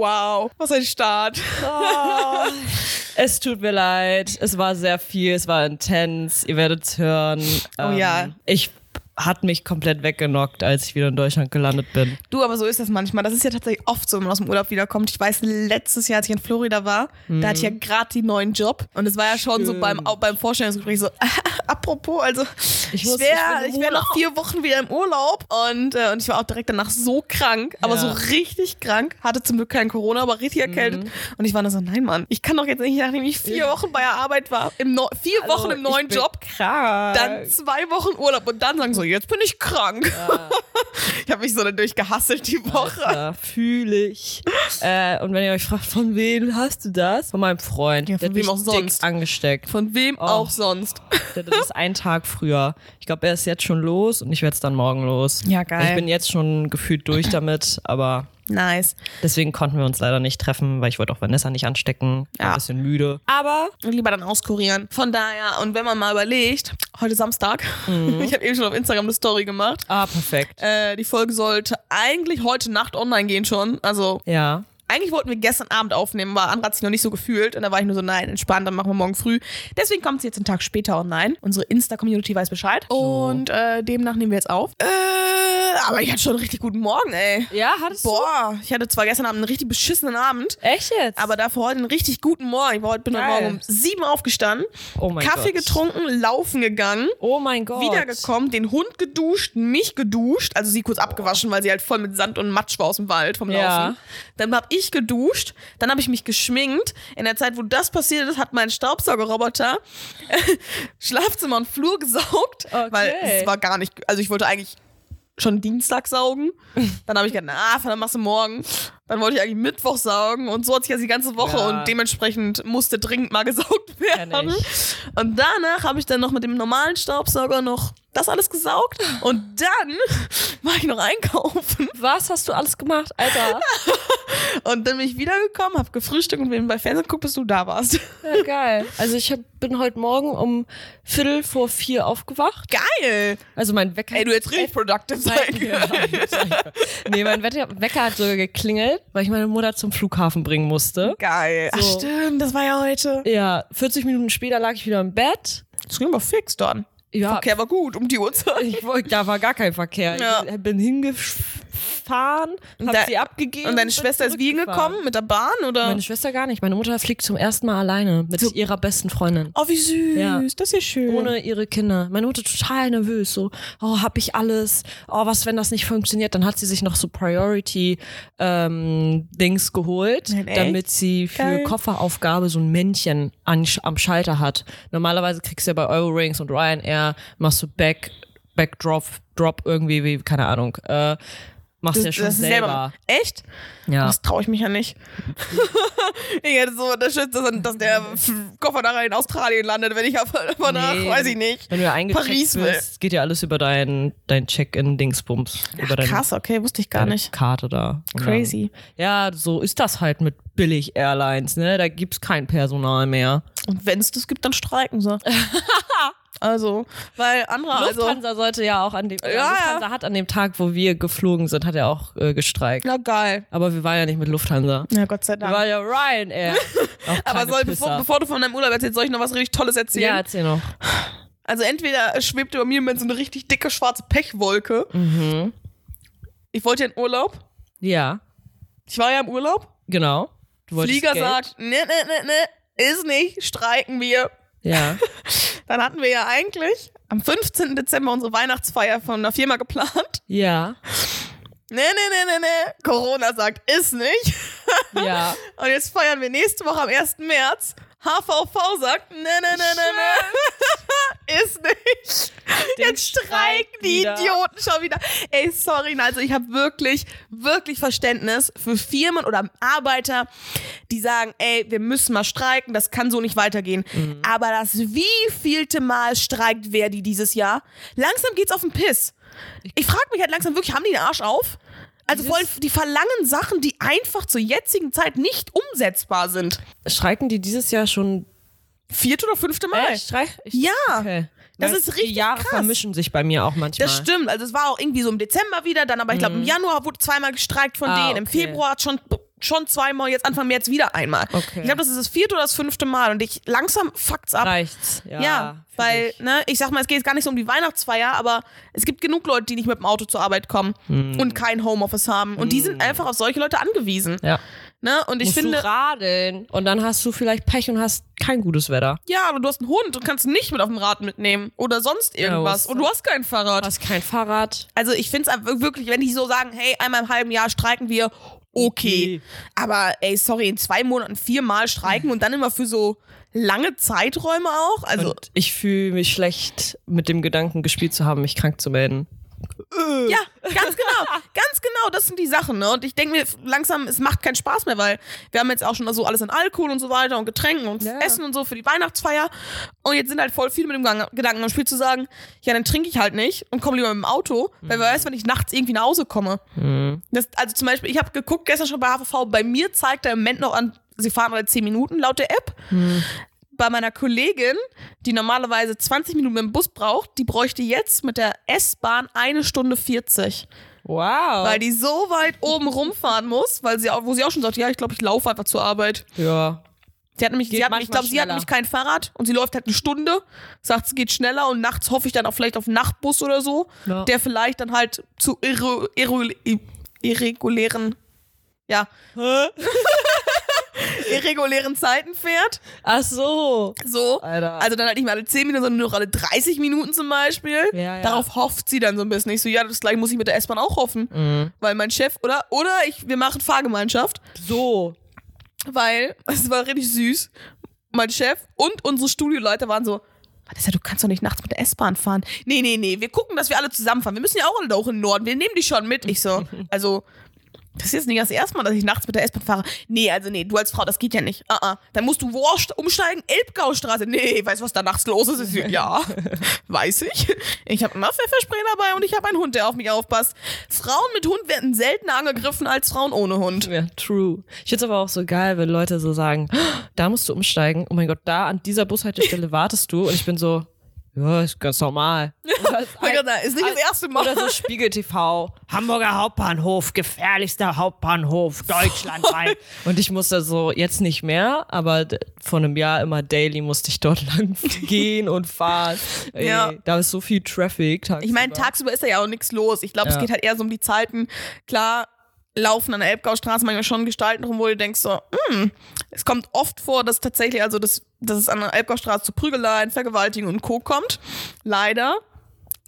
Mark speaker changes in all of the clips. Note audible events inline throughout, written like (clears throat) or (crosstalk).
Speaker 1: Wow, was ein Start.
Speaker 2: Oh, es tut mir leid. Es war sehr viel, es war intens. Ihr werdet es hören.
Speaker 1: Oh ja.
Speaker 2: Ich hat mich komplett weggenockt, als ich wieder in Deutschland gelandet bin.
Speaker 1: Du, aber so ist das manchmal. Das ist ja tatsächlich oft so, wenn man aus dem Urlaub wiederkommt. Ich weiß, letztes Jahr, als ich in Florida war, da hatte ich ja gerade die neuen Job. Und es war ja schon so beim, beim Vorstellungsgespräch so, (laughs) apropos, also ich,
Speaker 2: muss-
Speaker 1: wäre
Speaker 2: ich
Speaker 1: ich wär noch vier Wochen wieder im Urlaub. Und, äh, und ich war auch direkt danach so krank, aber
Speaker 2: Ja.
Speaker 1: so richtig krank. Hatte zum Glück kein Corona, aber richtig erkältet. Und ich war dann so, nein, Mann, ich kann doch jetzt nicht, nachdem ich vier Wochen bei der Arbeit war, im Neu- vier Wochen im neuen
Speaker 2: ich
Speaker 1: Job,
Speaker 2: Krank.
Speaker 1: dann zwei Wochen Urlaub und dann sagen so, jetzt bin ich krank. (laughs) ich habe mich so dadurch gehasselt die Woche.
Speaker 2: Ja, fühle ich. äh, und wenn ihr euch fragt, von wem hast du das? Von meinem Freund.
Speaker 1: Ja, von
Speaker 2: Der hat
Speaker 1: wem auch sonst.
Speaker 2: angesteckt.
Speaker 1: Von wem auch sonst.
Speaker 2: Das ist ein Tag früher. Ich glaube, er ist jetzt schon los und ich werde es dann morgen los.
Speaker 1: Ja, geil.
Speaker 2: Ich bin jetzt schon gefühlt durch damit, aber
Speaker 1: Nice.
Speaker 2: deswegen konnten wir uns leider nicht treffen, weil ich wollte auch Vanessa nicht anstecken.
Speaker 1: Ja.
Speaker 2: ein bisschen müde. Aber
Speaker 1: Lieber dann auskurieren. Von daher, und wenn man mal überlegt, heute Samstag, (laughs) ich habe eben schon auf Instagram eine Story gemacht.
Speaker 2: ah, perfekt.
Speaker 1: Äh, die Folge sollte eigentlich heute Nacht online gehen schon. Also
Speaker 2: Ja.
Speaker 1: Eigentlich wollten wir gestern Abend aufnehmen, aber Andra hat sich noch nicht so gefühlt. Und da war ich nur so, nein, entspannt, dann machen wir morgen früh. Deswegen kommt sie jetzt einen Tag später online. Unsere Insta-Community weiß Bescheid. Und äh, demnach nehmen wir jetzt auf. Äh, aber ich hatte schon einen richtig guten Morgen, ey.
Speaker 2: Ja, hattest
Speaker 1: Boah, ich hatte zwar gestern Abend einen richtig beschissenen Abend,
Speaker 2: Echt jetzt?
Speaker 1: aber dafür heute einen richtig guten Morgen. Ich war heute bin heute. Morgen um sieben aufgestanden,
Speaker 2: oh mein
Speaker 1: Kaffee
Speaker 2: Gott.
Speaker 1: getrunken, laufen gegangen,
Speaker 2: Oh mein Gott.
Speaker 1: wiedergekommen, den Hund geduscht, mich geduscht, also sie kurz abgewaschen, weil sie halt voll mit Sand und Matsch war aus dem Wald vom
Speaker 2: Ja.
Speaker 1: Laufen. Dann hab ich geduscht, dann habe ich mich geschminkt. In der Zeit, wo das passiert ist, hat mein Staubsaugerroboter (laughs) Schlafzimmer und Flur gesaugt, weil es war gar nicht, also ich wollte eigentlich schon Dienstag saugen. Dann habe ich gedacht, na, dann machst du morgen. Dann wollte ich eigentlich Mittwoch saugen und so hat sich ja die ganze Woche
Speaker 2: Ja.
Speaker 1: und dementsprechend musste dringend mal (laughs) gesaugt werden. Und danach habe ich dann noch mit dem normalen Staubsauger noch das alles gesaugt und dann (laughs) war ich noch einkaufen
Speaker 2: Was hast du alles gemacht, Alter? (laughs)
Speaker 1: und dann bin ich wiedergekommen, habe gefrühstückt und bin bei Fernsehen geguckt, bis du da warst.
Speaker 2: Ja, geil. Also ich hab, bin heute Morgen um Viertel vor vier aufgewacht.
Speaker 1: Geil!
Speaker 2: Also mein Wecker.
Speaker 1: Ey, du hättest richtig productive sein
Speaker 2: Ja, nee, mein Wecker hat sogar geklingelt, weil ich meine Mutter zum Flughafen bringen musste.
Speaker 1: Geil. Ach
Speaker 2: So.
Speaker 1: stimmt, das war ja heute.
Speaker 2: Ja, 40 Minuten später lag ich wieder im Bett.
Speaker 1: Das ging aber fix dann.
Speaker 2: Ja,
Speaker 1: Verkehr war gut um die Uhrzeit.
Speaker 2: ich da war gar kein Verkehr.
Speaker 1: Ja.
Speaker 2: Ich bin hingefahren, hab
Speaker 1: da-
Speaker 2: sie abgegeben.
Speaker 1: Und deine Schwester ist wie hingekommen? Mit der Bahn oder?
Speaker 2: Meine Schwester gar nicht. Meine Mutter fliegt zum ersten Mal alleine mit ihrer besten Freundin.
Speaker 1: oh, wie süß.
Speaker 2: Ja.
Speaker 1: Das ist ja schön.
Speaker 2: Ohne ihre Kinder. Meine Mutter total nervös. So, oh, hab ich alles? Oh, was, wenn das nicht funktioniert? Dann hat sie sich noch so Priority-Dings geholt,
Speaker 1: Nein,
Speaker 2: damit sie für
Speaker 1: Geil.
Speaker 2: Kofferaufgabe so ein Männchen an, am Schalter hat. Normalerweise kriegst du ja bei Eurowings und Ryanair, machst du Back, Backdrop, Drop irgendwie, wie, keine Ahnung, äh, machst du ja schon
Speaker 1: ist
Speaker 2: selber.
Speaker 1: Echt?
Speaker 2: Ja.
Speaker 1: Das traue ich mich ja nicht. (laughs) ich hätte so unterstützt, dass, dass der Koffer nachher in Australien landet, wenn ich aber danach,
Speaker 2: Nee.
Speaker 1: weiß ich nicht.
Speaker 2: Wenn du eingecheckt
Speaker 1: Paris
Speaker 2: wirst, geht ja alles über dein, dein Check-in-Dingsbums. über deine,
Speaker 1: Krass, okay, wusste ich gar
Speaker 2: deine
Speaker 1: nicht.
Speaker 2: Karte da.
Speaker 1: Crazy.
Speaker 2: Dann, ja, so ist das halt mit Billig-Airlines, ne? Da gibt's kein Personal mehr.
Speaker 1: Und wenn es das gibt, dann streiken sie. (laughs) also, weil andere, also.
Speaker 2: Lufthansa sollte ja auch an dem,
Speaker 1: Ja,
Speaker 2: Lufthansa hat an dem Tag, wo wir geflogen sind, hat er auch äh, gestreikt.
Speaker 1: Na geil.
Speaker 2: Aber wir waren ja nicht mit Lufthansa.
Speaker 1: Ja, Gott sei
Speaker 2: Wir
Speaker 1: Dank.
Speaker 2: waren ja Ryanair. (laughs)
Speaker 1: Aber soll, bevor, bevor du von deinem Urlaub erzählst, soll ich noch was richtig Tolles erzählen?
Speaker 2: ja, erzähl noch.
Speaker 1: Also entweder schwebt über mir im Moment so eine richtig dicke schwarze Pechwolke.
Speaker 2: Mhm.
Speaker 1: Ich wollte ja in Urlaub.
Speaker 2: Ja,
Speaker 1: Ich war ja im Urlaub.
Speaker 2: genau. Du wolltest
Speaker 1: Flieger
Speaker 2: Geld.
Speaker 1: sagt, ne, ne, ne, ne, ist nicht, streiken wir.
Speaker 2: Ja. (laughs)
Speaker 1: Dann hatten wir ja eigentlich am 15. Dezember unsere Weihnachtsfeier von einer Firma geplant.
Speaker 2: Ja.
Speaker 1: Ne, ne, ne, ne, ne, Corona sagt, ist nicht.
Speaker 2: Ja. (laughs)
Speaker 1: Und jetzt feiern wir nächste Woche am 1. März. HVV sagt, ne, ne, ne, ne, ne, ist nicht. Jetzt streiken die
Speaker 2: wieder.
Speaker 1: Idioten schon wieder. Ey, sorry, also ich habe wirklich, wirklich Verständnis für Firmen oder Arbeiter, die sagen, ey, wir müssen mal streiken, das kann so nicht weitergehen.
Speaker 2: Mhm.
Speaker 1: Aber das wievielte Mal streikt Verdi dieses Jahr? Langsam geht's auf den Piss. Ich frage mich halt langsam wirklich, haben die den Arsch auf? Also
Speaker 2: Dieses-
Speaker 1: wollen, die verlangen Sachen, die einfach zur jetzigen Zeit nicht umsetzbar sind.
Speaker 2: Streiken die dieses Jahr schon
Speaker 1: Vierte oder fünfte Mal.
Speaker 2: Echt? Streik? Ich,
Speaker 1: Ja.
Speaker 2: Okay.
Speaker 1: Das ist richtig
Speaker 2: Die Jahre
Speaker 1: krass.
Speaker 2: vermischen sich bei mir auch manchmal.
Speaker 1: Das stimmt. Also es war auch irgendwie so im Dezember wieder, dann aber ich glaube im Januar wurde zweimal gestreikt von
Speaker 2: Ah,
Speaker 1: denen. Im
Speaker 2: okay.
Speaker 1: Februar hat schon schon zweimal, jetzt Anfang März wieder einmal.
Speaker 2: Okay.
Speaker 1: Ich glaube, das ist das vierte oder das fünfte Mal und ich langsam fuckt's ab.
Speaker 2: Reicht's. Ja,
Speaker 1: Ja, weil,
Speaker 2: ich.
Speaker 1: ne, ich sag mal, es geht jetzt gar nicht so um die Weihnachtsfeier, aber es gibt genug Leute, die nicht mit dem Auto zur Arbeit kommen
Speaker 2: Hm.
Speaker 1: und kein Homeoffice haben. Und die sind einfach auf solche Leute angewiesen.
Speaker 2: Ja.
Speaker 1: Ne? Und ich
Speaker 2: Musst
Speaker 1: finde,
Speaker 2: du radeln und dann hast du vielleicht Pech und hast kein gutes Wetter.
Speaker 1: ja, aber du hast einen Hund und kannst ihn nicht mit auf dem Rad mitnehmen oder sonst irgendwas.
Speaker 2: was-
Speaker 1: und du hast kein Fahrrad.
Speaker 2: Du hast kein Fahrrad.
Speaker 1: Also ich finde es wirklich, wenn die so sagen, hey, einmal im halben Jahr streiken wir, okay.
Speaker 2: Okay.
Speaker 1: Aber ey, sorry, in zwei Monaten viermal streiken und dann immer für so lange Zeiträume auch. Also
Speaker 2: Und ich fühle mich schlecht, mit dem Gedanken gespielt zu haben, mich krank zu melden.
Speaker 1: Ja, ganz genau. (laughs) ganz genau, das sind die Sachen. Ne? Und ich denke mir langsam, es macht keinen Spaß mehr, weil wir haben jetzt auch schon so alles an Alkohol und so weiter und Getränken und
Speaker 2: Ja.
Speaker 1: Essen und so für die Weihnachtsfeier. Und jetzt sind halt voll viele mit dem Gang- Gedanken am Spiel zu sagen, ja, dann trinke ich halt nicht und komme lieber mit dem Auto, weil wer weiß, wenn ich nachts irgendwie nach Hause komme. Das, also zum Beispiel, ich habe geguckt gestern schon bei HVV, bei mir zeigt er im Moment noch an, sie fahren alle 10 Minuten laut der App. Bei meiner Kollegin, die normalerweise 20 Minuten mit dem Bus braucht, die bräuchte jetzt mit der S-Bahn eine Stunde 40.
Speaker 2: Wow.
Speaker 1: Weil die so weit oben rumfahren muss, weil sie auch, wo sie auch schon sagt, ja, ich glaube, ich laufe einfach zur Arbeit.
Speaker 2: ja.
Speaker 1: Sie hat nämlich, sie hat, ich glaube, sie hat nämlich kein Fahrrad und sie läuft halt eine Stunde, sagt, es geht schneller und nachts hoffe ich dann auch vielleicht auf einen Nachtbus oder so,
Speaker 2: Ja.
Speaker 1: der vielleicht dann halt zu irre, irre, irregulären, ja, (laughs) irregulären Zeiten fährt.
Speaker 2: Ach so.
Speaker 1: So.
Speaker 2: Alter.
Speaker 1: Also dann halt nicht mehr alle 10 Minuten, sondern nur noch alle 30 Minuten zum Beispiel.
Speaker 2: Ja, ja.
Speaker 1: Darauf hofft sie dann so ein bisschen. Ich so, ja, das gleiche muss ich mit der S-Bahn auch hoffen.
Speaker 2: Mhm.
Speaker 1: Weil mein Chef, oder? Oder ich, wir machen Fahrgemeinschaft,
Speaker 2: So.
Speaker 1: weil (laughs) es war richtig süß. Mein Chef und unsere Studioleiter waren so, Vanessa, du kannst doch nicht nachts mit der S-Bahn fahren. Nee, nee, nee, wir gucken, dass wir alle zusammenfahren. Wir müssen ja auch alle da hoch in den Norden. Wir nehmen die schon mit. Ich so, (laughs) also, das ist jetzt nicht das erste Mal, dass ich nachts mit der S-Bahn fahre. Nee, also nee, du als Frau, das geht ja nicht. Uh -uh. Dann musst du wo st- umsteigen? Elbgaustraße. Nee, weißt du, was da nachts los ist? Ich ja, (laughs) weiß ich. Ich habe immer Pfefferspray dabei und ich habe einen Hund, der auf mich aufpasst. Frauen mit Hund werden seltener angegriffen als Frauen ohne Hund.
Speaker 2: Ja, true. Ich finde es aber auch so geil, wenn Leute so sagen, "Oh, da musst du umsteigen. Oh mein Gott, da an dieser Bushaltestelle wartest du. Und ich bin so, ja, ist ganz normal. (laughs) Ist
Speaker 1: Gott, na, ist nicht das erste Mal.
Speaker 2: Oder so Spiegel TV. Hamburger Hauptbahnhof, gefährlichster Hauptbahnhof (laughs) deutschlandweit. Und ich musste so, jetzt nicht mehr, aber vor einem Jahr immer daily musste ich dort (laughs) lang gehen und fahren. Ey,
Speaker 1: Ja.
Speaker 2: Da ist so viel Traffic. Tagsüber.
Speaker 1: Ich meine, tagsüber ist da ja auch nichts los. Ich glaube, es
Speaker 2: Ja.
Speaker 1: geht halt eher so um die Zeiten. Klar, laufen an der Elbgaustraße manchmal schon Gestalten rum, wo du denkst so, hm, es kommt oft vor, dass tatsächlich, also dass, dass es an der Elbgaustraße zu Prügeleien, Vergewaltigungen und Co. kommt. Leider.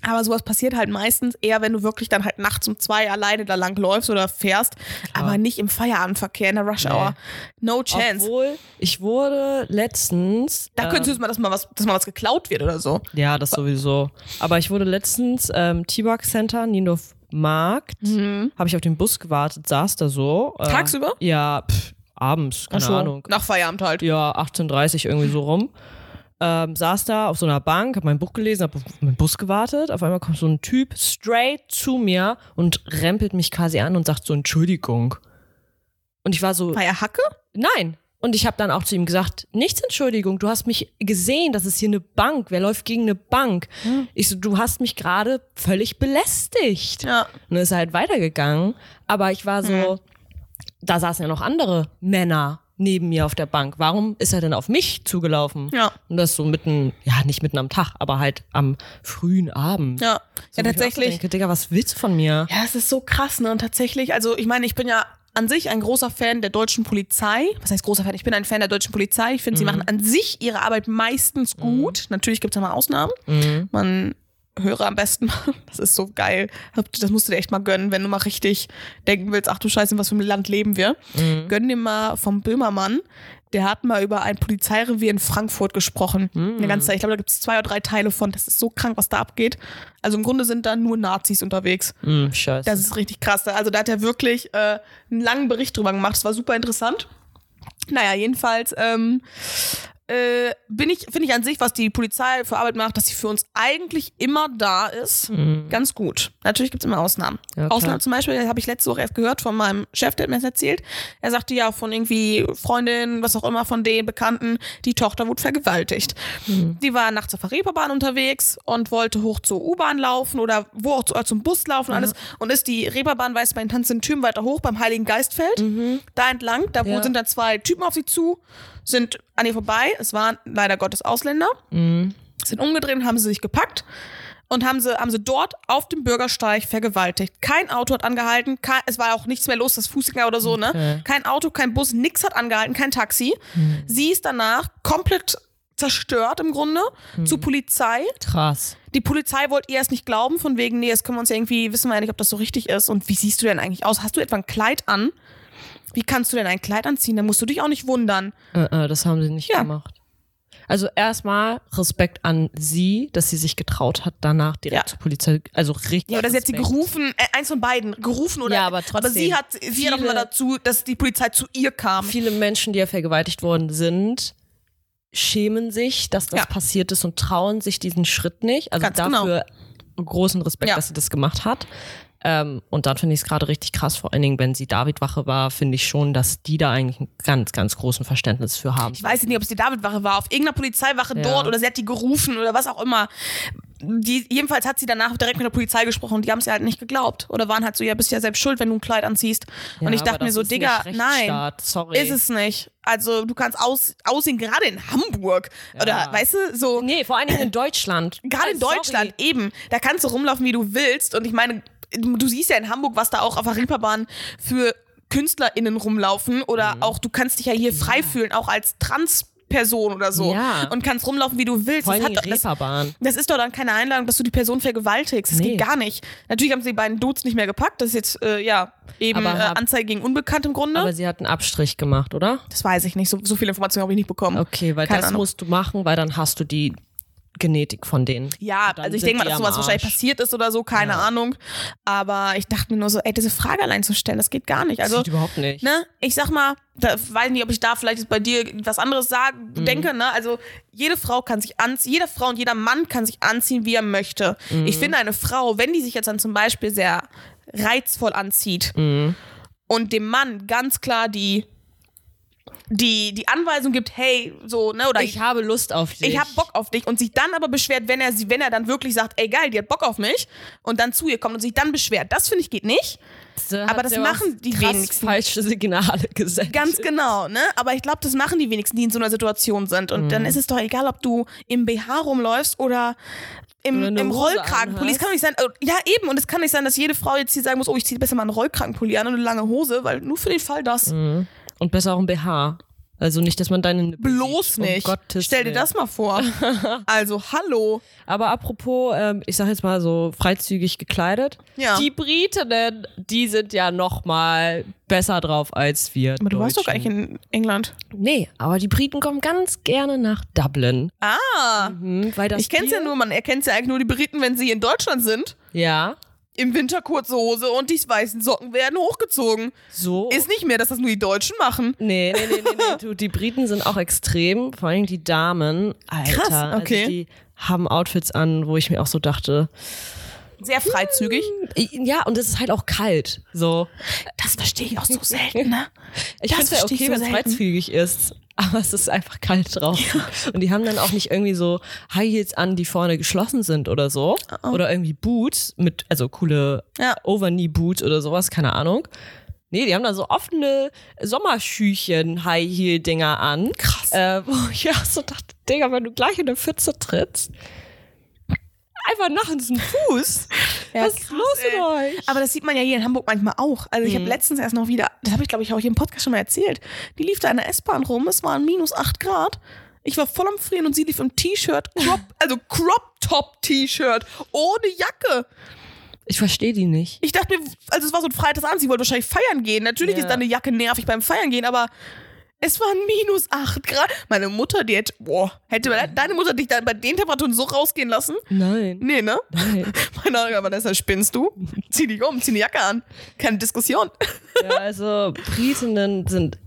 Speaker 1: Aber sowas passiert halt meistens eher, wenn du wirklich dann halt nachts um zwei alleine da lang läufst oder fährst, aber nicht im Feierabendverkehr in der Rush Hour. No chance.
Speaker 2: Obwohl, ich wurde letztens.
Speaker 1: da könntest du jetzt mal, dass mal was, dass mal was geklaut wird oder so.
Speaker 2: Ja, das sowieso. Aber ich wurde letztens ähm, T-Bug Center, Niendorf Markt, habe ich auf den Bus gewartet, saß da so. Äh,
Speaker 1: Tagsüber?
Speaker 2: Ja, pff, abends, keine
Speaker 1: so,
Speaker 2: Ahnung.
Speaker 1: Nach Feierabend halt.
Speaker 2: Ja, 18.30 irgendwie so rum. Ähm, saß da auf so einer Bank, hab mein Buch gelesen, hab auf meinen Bus gewartet. Auf einmal kommt so ein Typ straight zu mir und rempelt mich quasi an und sagt so Entschuldigung. Und ich war so,
Speaker 1: War er Hacke?
Speaker 2: Nein. Und ich habe dann auch zu ihm gesagt, nichts Entschuldigung, du hast mich gesehen, das ist hier eine Bank. Wer läuft gegen eine Bank? Ich so, du hast mich gerade völlig belästigt.
Speaker 1: Ja.
Speaker 2: Und ist halt weitergegangen. Aber ich war so, da saßen ja noch andere Männer neben mir auf der Bank. Warum ist er denn auf mich zugelaufen?
Speaker 1: Ja.
Speaker 2: Und das so mitten, ja, nicht mitten am Tag, aber halt am frühen Abend.
Speaker 1: Ja.
Speaker 2: So,
Speaker 1: ja,
Speaker 2: wo ich
Speaker 1: tatsächlich.
Speaker 2: Denke, Digga, was willst du von mir?
Speaker 1: Ja, es ist so krass, ne? Und tatsächlich, also ich meine, ich bin ja an sich ein großer Fan der deutschen Polizei. Was heißt großer Fan? Ich bin ein Fan der deutschen Polizei. Ich finde, sie machen an sich ihre Arbeit meistens gut. Natürlich gibt es ja mal Ausnahmen. Man höre am besten mal, (laughs) das ist so geil. Das musst du dir echt mal gönnen, wenn du mal richtig denken willst, ach du Scheiße, in was für einem Land leben wir. Gönn dir mal vom Böhmermann. Der hat mal über ein Polizeirevier in Frankfurt gesprochen. Eine ganze Zeit. Ich glaube, da gibt es zwei oder drei Teile von. Das ist so krank, was da abgeht. Also im Grunde sind da nur Nazis unterwegs.
Speaker 2: Hm, scheiße.
Speaker 1: Das ist richtig krass. Also da hat er wirklich äh, einen langen Bericht drüber gemacht. Das war super interessant. Naja, jedenfalls ähm, äh, bin ich, finde ich an sich, was die Polizei für Arbeit macht, dass sie für uns eigentlich immer da ist,
Speaker 2: Mhm.
Speaker 1: ganz gut. Natürlich gibt es immer Ausnahmen.
Speaker 2: Ja.
Speaker 1: Ausnahmen zum Beispiel, habe ich letzte Woche erst gehört von meinem Chef, der hat mir das erzählt. Er sagte ja von irgendwie Freundinnen, was auch immer, von den Bekannten, die Tochter wurde vergewaltigt.
Speaker 2: Mhm.
Speaker 1: Die war nachts auf der Reeperbahn unterwegs und wollte hoch zur U-Bahn laufen oder wo auch äh, zum Bus laufen und alles. Und ist die Reeperbahn, weiß bei den Tanzen Türmen weiter hoch beim Heiligen Geistfeld, da entlang. Da
Speaker 2: Mhm. Ja.
Speaker 1: sind dann zwei Typen auf sie zu, sind an ihr vorbei. Es waren leider Gottes Ausländer.
Speaker 2: Mhm.
Speaker 1: Sind umgedreht und haben sie sich gepackt und haben sie, haben sie dort auf dem Bürgersteig vergewaltigt. Kein Auto hat angehalten, kein, es war auch nichts mehr los, das Fußgänger oder so, ne?
Speaker 2: Okay.
Speaker 1: Kein Auto, kein Bus, nix hat angehalten, kein Taxi. Sie ist danach komplett zerstört im Grunde zur Polizei.
Speaker 2: Krass.
Speaker 1: Die Polizei wollte ihr erst nicht glauben, von wegen, nee, das können wir uns ja irgendwie, wissen wir ja nicht, ob das so richtig ist. Und wie siehst du denn eigentlich aus? Hast du etwa ein Kleid an? Wie kannst du denn ein Kleid anziehen? Da musst du dich auch nicht wundern.
Speaker 2: Äh, äh, das haben sie nicht
Speaker 1: Ja.
Speaker 2: gemacht. Also erstmal Respekt an sie, dass sie sich getraut hat, danach direkt
Speaker 1: Ja.
Speaker 2: zur Polizei, also richtig.
Speaker 1: Ja, oder sie hat sie
Speaker 2: Respekt.
Speaker 1: gerufen, äh, eins von beiden, gerufen oder.
Speaker 2: Ja, aber
Speaker 1: Aber
Speaker 2: trotzdem.
Speaker 1: sie hat, sie hat auch
Speaker 2: Viele-
Speaker 1: immer dazu, dass die Polizei zu ihr kam.
Speaker 2: Viele Menschen, die ja vergewaltigt worden sind, schämen sich, dass das
Speaker 1: Ja.
Speaker 2: passiert ist und trauen sich diesen Schritt nicht. Also
Speaker 1: Ganz genau.
Speaker 2: dafür großen Respekt,
Speaker 1: Ja.
Speaker 2: dass sie das gemacht hat. Ähm, und dann finde ich es gerade richtig krass, vor allen Dingen, wenn sie David-Wache war, finde ich schon, dass die da eigentlich einen ganz, ganz großen Verständnis für haben.
Speaker 1: Ich weiß nicht, ob es die Davidwache war, auf irgendeiner Polizeiwache
Speaker 2: Ja.
Speaker 1: dort oder sie hat die gerufen oder was auch immer. Die, jedenfalls hat sie danach direkt mit der Polizei gesprochen und die haben es ihr halt nicht geglaubt. Oder waren halt so, ja, bist ja selbst schuld, wenn du ein Kleid anziehst. und
Speaker 2: Ja,
Speaker 1: ich dachte mir so, Digga, nein.
Speaker 2: Sorry.
Speaker 1: Ist es nicht. Also du kannst aus, aussehen, gerade in Hamburg. Oder weißt du, so.
Speaker 2: Nee, vor allen Dingen in Deutschland.
Speaker 1: Gerade in
Speaker 2: Sorry.
Speaker 1: Deutschland, eben. Da kannst du rumlaufen, wie du willst. Und ich meine, du siehst ja in Hamburg, was da auch auf der Reeperbahn für KünstlerInnen rumlaufen. Oder
Speaker 2: Mhm.
Speaker 1: auch, du kannst dich ja hier frei fühlen, auch als Transperson oder so.
Speaker 2: Ja.
Speaker 1: Und kannst rumlaufen, wie du willst. Das, hat, das, das ist doch dann keine Einladung, dass du die Person vergewaltigst. Das
Speaker 2: Nee.
Speaker 1: geht gar nicht. Natürlich haben sie die beiden Dudes nicht mehr gepackt. Das ist jetzt, äh, ja, eben
Speaker 2: Aber
Speaker 1: äh, Anzeige gegen Unbekannt im Grunde.
Speaker 2: Aber sie hat einen Abstrich gemacht, oder?
Speaker 1: das weiß ich nicht. So, so viele Informationen habe ich nicht bekommen.
Speaker 2: Okay, weil
Speaker 1: Keine
Speaker 2: das
Speaker 1: Ahnung.
Speaker 2: musst du machen, weil dann hast du die Genetik von denen.
Speaker 1: Ja, also ich denke mal, dass sowas wahrscheinlich passiert ist oder so, keine Ahnung. Aber ich dachte mir nur so, ey, diese Frage allein zu stellen, das geht gar nicht. Also,
Speaker 2: Geht überhaupt nicht.
Speaker 1: ne, ich sag mal, da, weiß nicht, ob ich da vielleicht bei dir was anderes sagen,
Speaker 2: Mhm.
Speaker 1: denke, ne? Also jede Frau kann sich anziehen, jede Frau und jeder Mann kann sich anziehen, wie er möchte.
Speaker 2: Mhm.
Speaker 1: Ich finde eine Frau, wenn die sich jetzt dann zum Beispiel sehr reizvoll anzieht
Speaker 2: Mhm.
Speaker 1: und dem Mann ganz klar die die, die Anweisung gibt, hey, so, ne, oder
Speaker 2: Ich habe Lust auf dich.
Speaker 1: ich hab Bock auf dich und sich dann aber beschwert, wenn er sie, wenn er dann wirklich sagt, ey geil, die hat Bock auf mich und dann zu ihr kommt und sich dann beschwert. Das finde ich geht nicht.
Speaker 2: Da
Speaker 1: aber das machen die wenigsten.
Speaker 2: falsche Signale gesendet.
Speaker 1: Ganz genau, ne? Aber ich glaube, das machen die wenigsten, die in so einer Situation sind. Und
Speaker 2: Mhm.
Speaker 1: dann ist es doch egal, ob du im BH rumläufst oder im, im Rollkragenpulli. Es kann doch nicht sein, äh, ja eben, und es kann nicht sein, dass jede Frau jetzt hier sagen muss, oh, ich ziehe besser mal einen Rollkragenpulli an und eine lange Hose, weil nur für den Fall das.
Speaker 2: Mhm. Und besser auch ein BH. Also nicht, dass man deine Nippel
Speaker 1: Bloß
Speaker 2: sieht. Um
Speaker 1: nicht.
Speaker 2: Gottes
Speaker 1: Stell dir das mal vor. (laughs) also, hallo.
Speaker 2: Aber apropos, ähm, ich sag jetzt mal so freizügig gekleidet.
Speaker 1: Ja.
Speaker 2: Die Britinnen, die sind ja noch mal besser drauf als wir.
Speaker 1: Aber du warst doch gar nicht
Speaker 2: Deutschen.
Speaker 1: in England.
Speaker 2: Nee, aber die Briten kommen ganz gerne nach Dublin.
Speaker 1: Ah.
Speaker 2: Mhm, weil das
Speaker 1: Ich kenn's ja nur, man erkennt ja eigentlich nur die Briten, wenn sie in Deutschland sind.
Speaker 2: Ja,
Speaker 1: Im Winter kurze Hose und die weißen Socken werden hochgezogen.
Speaker 2: so.
Speaker 1: Ist nicht mehr, dass das nur die Deutschen machen.
Speaker 2: Nee, nee, nee, nee, nee. Du, die Briten sind auch extrem, vor allem die Damen. Alter,
Speaker 1: Krass, okay.
Speaker 2: Also die haben Outfits an, wo ich mir auch so dachte,
Speaker 1: Sehr freizügig.
Speaker 2: ja, und es ist halt auch kalt. So.
Speaker 1: Das verstehe ich auch so selten, ne?
Speaker 2: Ich finde es ja okay,
Speaker 1: so
Speaker 2: wenn es freizügig ist, aber es ist einfach kalt draußen. Und die haben dann auch nicht irgendwie so High Heels an, die vorne geschlossen sind oder so. Oder irgendwie Boots mit, also coole
Speaker 1: Ja.
Speaker 2: Overknee-Boots oder sowas, keine Ahnung. Nee, die haben da so offene Sommerschüchen, High-Heel-Dinger an.
Speaker 1: Krass.
Speaker 2: Äh, wo (laughs) ich auch so dachte, Digga, wenn du gleich in eine Pfütze trittst, einfach nachts einen Fuß.
Speaker 1: Ja,
Speaker 2: Was ist
Speaker 1: krass,
Speaker 2: los mit euch?
Speaker 1: Aber das sieht man ja hier in Hamburg manchmal auch. Also ich habe letztens erst noch wieder, das habe ich glaube ich auch hier im Podcast schon mal erzählt, die lief da in der S-Bahn rum, es waren minus 8 Grad. Ich war voll am Frieren und sie lief im T-Shirt, Crop, (laughs) also Crop-Top-T-Shirt, ohne Jacke.
Speaker 2: Ich verstehe die nicht.
Speaker 1: Ich dachte mir, also es war so ein Freitagsabend, sie wollte wahrscheinlich feiern gehen. Natürlich
Speaker 2: Ja.
Speaker 1: ist da eine Jacke nervig beim Feiern gehen, aber es waren minus 8 Grad. Meine Mutter, die hätte, boah, hätte deine Mutter dich dann bei den Temperaturen so rausgehen lassen?
Speaker 2: Nein.
Speaker 1: Nee, ne?
Speaker 2: Nein. (laughs)
Speaker 1: Meine Augen, Vanessa, spinnst du? Zieh dich um, zieh eine Jacke an. Keine Diskussion.
Speaker 2: Ja, also Britinnen sind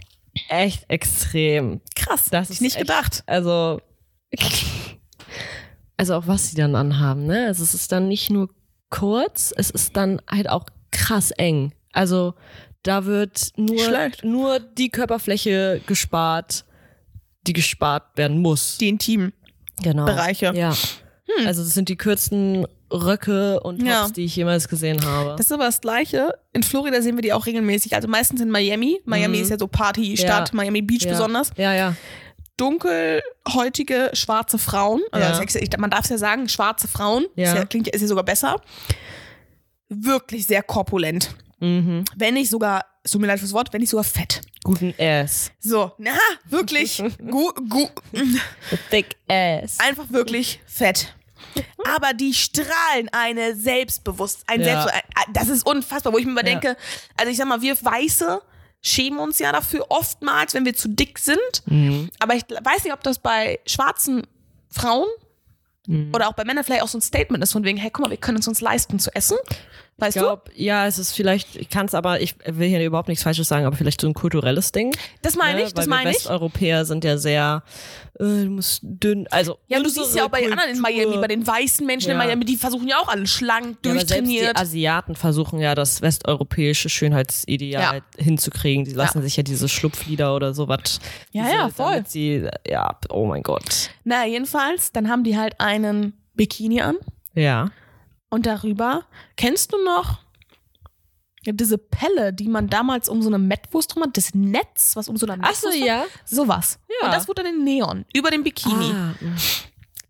Speaker 2: echt extrem
Speaker 1: krass.
Speaker 2: Das
Speaker 1: ich nicht
Speaker 2: echt-
Speaker 1: gedacht.
Speaker 2: Also, also auch was sie dann anhaben, ne? Also es ist dann nicht nur kurz, es ist dann halt auch krass eng. Also da wird nur,
Speaker 1: Schlecht.
Speaker 2: nur die Körperfläche gespart, die gespart werden muss.
Speaker 1: Die intimen
Speaker 2: genau.
Speaker 1: Bereiche.
Speaker 2: Ja. Also das sind die kürzesten Röcke und Tops,
Speaker 1: Ja.
Speaker 2: die ich jemals gesehen habe.
Speaker 1: Das ist aber das Gleiche. In Florida sehen wir die auch regelmäßig. Also meistens in Miami. Miami
Speaker 2: Mhm.
Speaker 1: ist ja so Partystadt,
Speaker 2: Ja.
Speaker 1: Miami Beach
Speaker 2: ja.
Speaker 1: besonders.
Speaker 2: Ja, ja.
Speaker 1: Dunkelhäutige, schwarze Frauen. Also ich- man darf es ja sagen, schwarze Frauen.
Speaker 2: Ja.
Speaker 1: Ist ja, klingt, ist ja sogar besser. Wirklich sehr korpulent.
Speaker 2: Mhm.
Speaker 1: Wenn nicht sogar, es tut mir leid fürs Wort, wenn nicht sogar fett.
Speaker 2: Guten Ass.
Speaker 1: So, na, wirklich, (laughs) gu, gu,
Speaker 2: Thick Ass.
Speaker 1: einfach wirklich fett. Aber die strahlen eine Selbstbewusst, ein
Speaker 2: Ja.
Speaker 1: Selbst, ein- das ist unfassbar, wo ich mir immer denke, also ich sag mal, wir Weiße schämen uns ja dafür oftmals, wenn wir zu dick sind.
Speaker 2: Mhm.
Speaker 1: Aber ich weiß nicht, ob das bei schwarzen Frauen
Speaker 2: Mhm.
Speaker 1: oder auch bei Männern vielleicht auch so ein Statement ist, von wegen, hey, guck mal, wir können es uns leisten zu essen. Weißt
Speaker 2: Ich glaube, ja, es ist vielleicht, ich kann es aber, ich will hier überhaupt nichts Falsches sagen, aber vielleicht so ein kulturelles Ding.
Speaker 1: du? Das meine
Speaker 2: ne?
Speaker 1: ich, das
Speaker 2: Weil wir
Speaker 1: meine ich.
Speaker 2: Westeuropäer sind ja sehr, äh, du musst dünn, also.
Speaker 1: Ja, du siehst ja auch bei den anderen in Miami, bei den weißen Menschen in
Speaker 2: Ja.
Speaker 1: Miami, die versuchen ja auch alle schlank,
Speaker 2: Ja, aber selbst die
Speaker 1: durchtrainiert.
Speaker 2: Asiaten versuchen ja das westeuropäische Schönheitsideal hinzukriegen. Die lassen sich ja diese Schlupflieder oder sowas.
Speaker 1: Ja,
Speaker 2: diese,
Speaker 1: ja, voll.
Speaker 2: Sie, ja, oh mein Gott.
Speaker 1: Na, jedenfalls, dann haben die halt einen Bikini an
Speaker 2: Ja.
Speaker 1: Und darüber, kennst du noch diese Pelle, die man damals um so eine Mettwurst rum hat, das Netz, was um so eine
Speaker 2: Ach so,
Speaker 1: Mettwurst war?
Speaker 2: ja.
Speaker 1: Sowas.
Speaker 2: Ja.
Speaker 1: Und das wurde dann in Neon, über dem Bikini.
Speaker 2: Ah,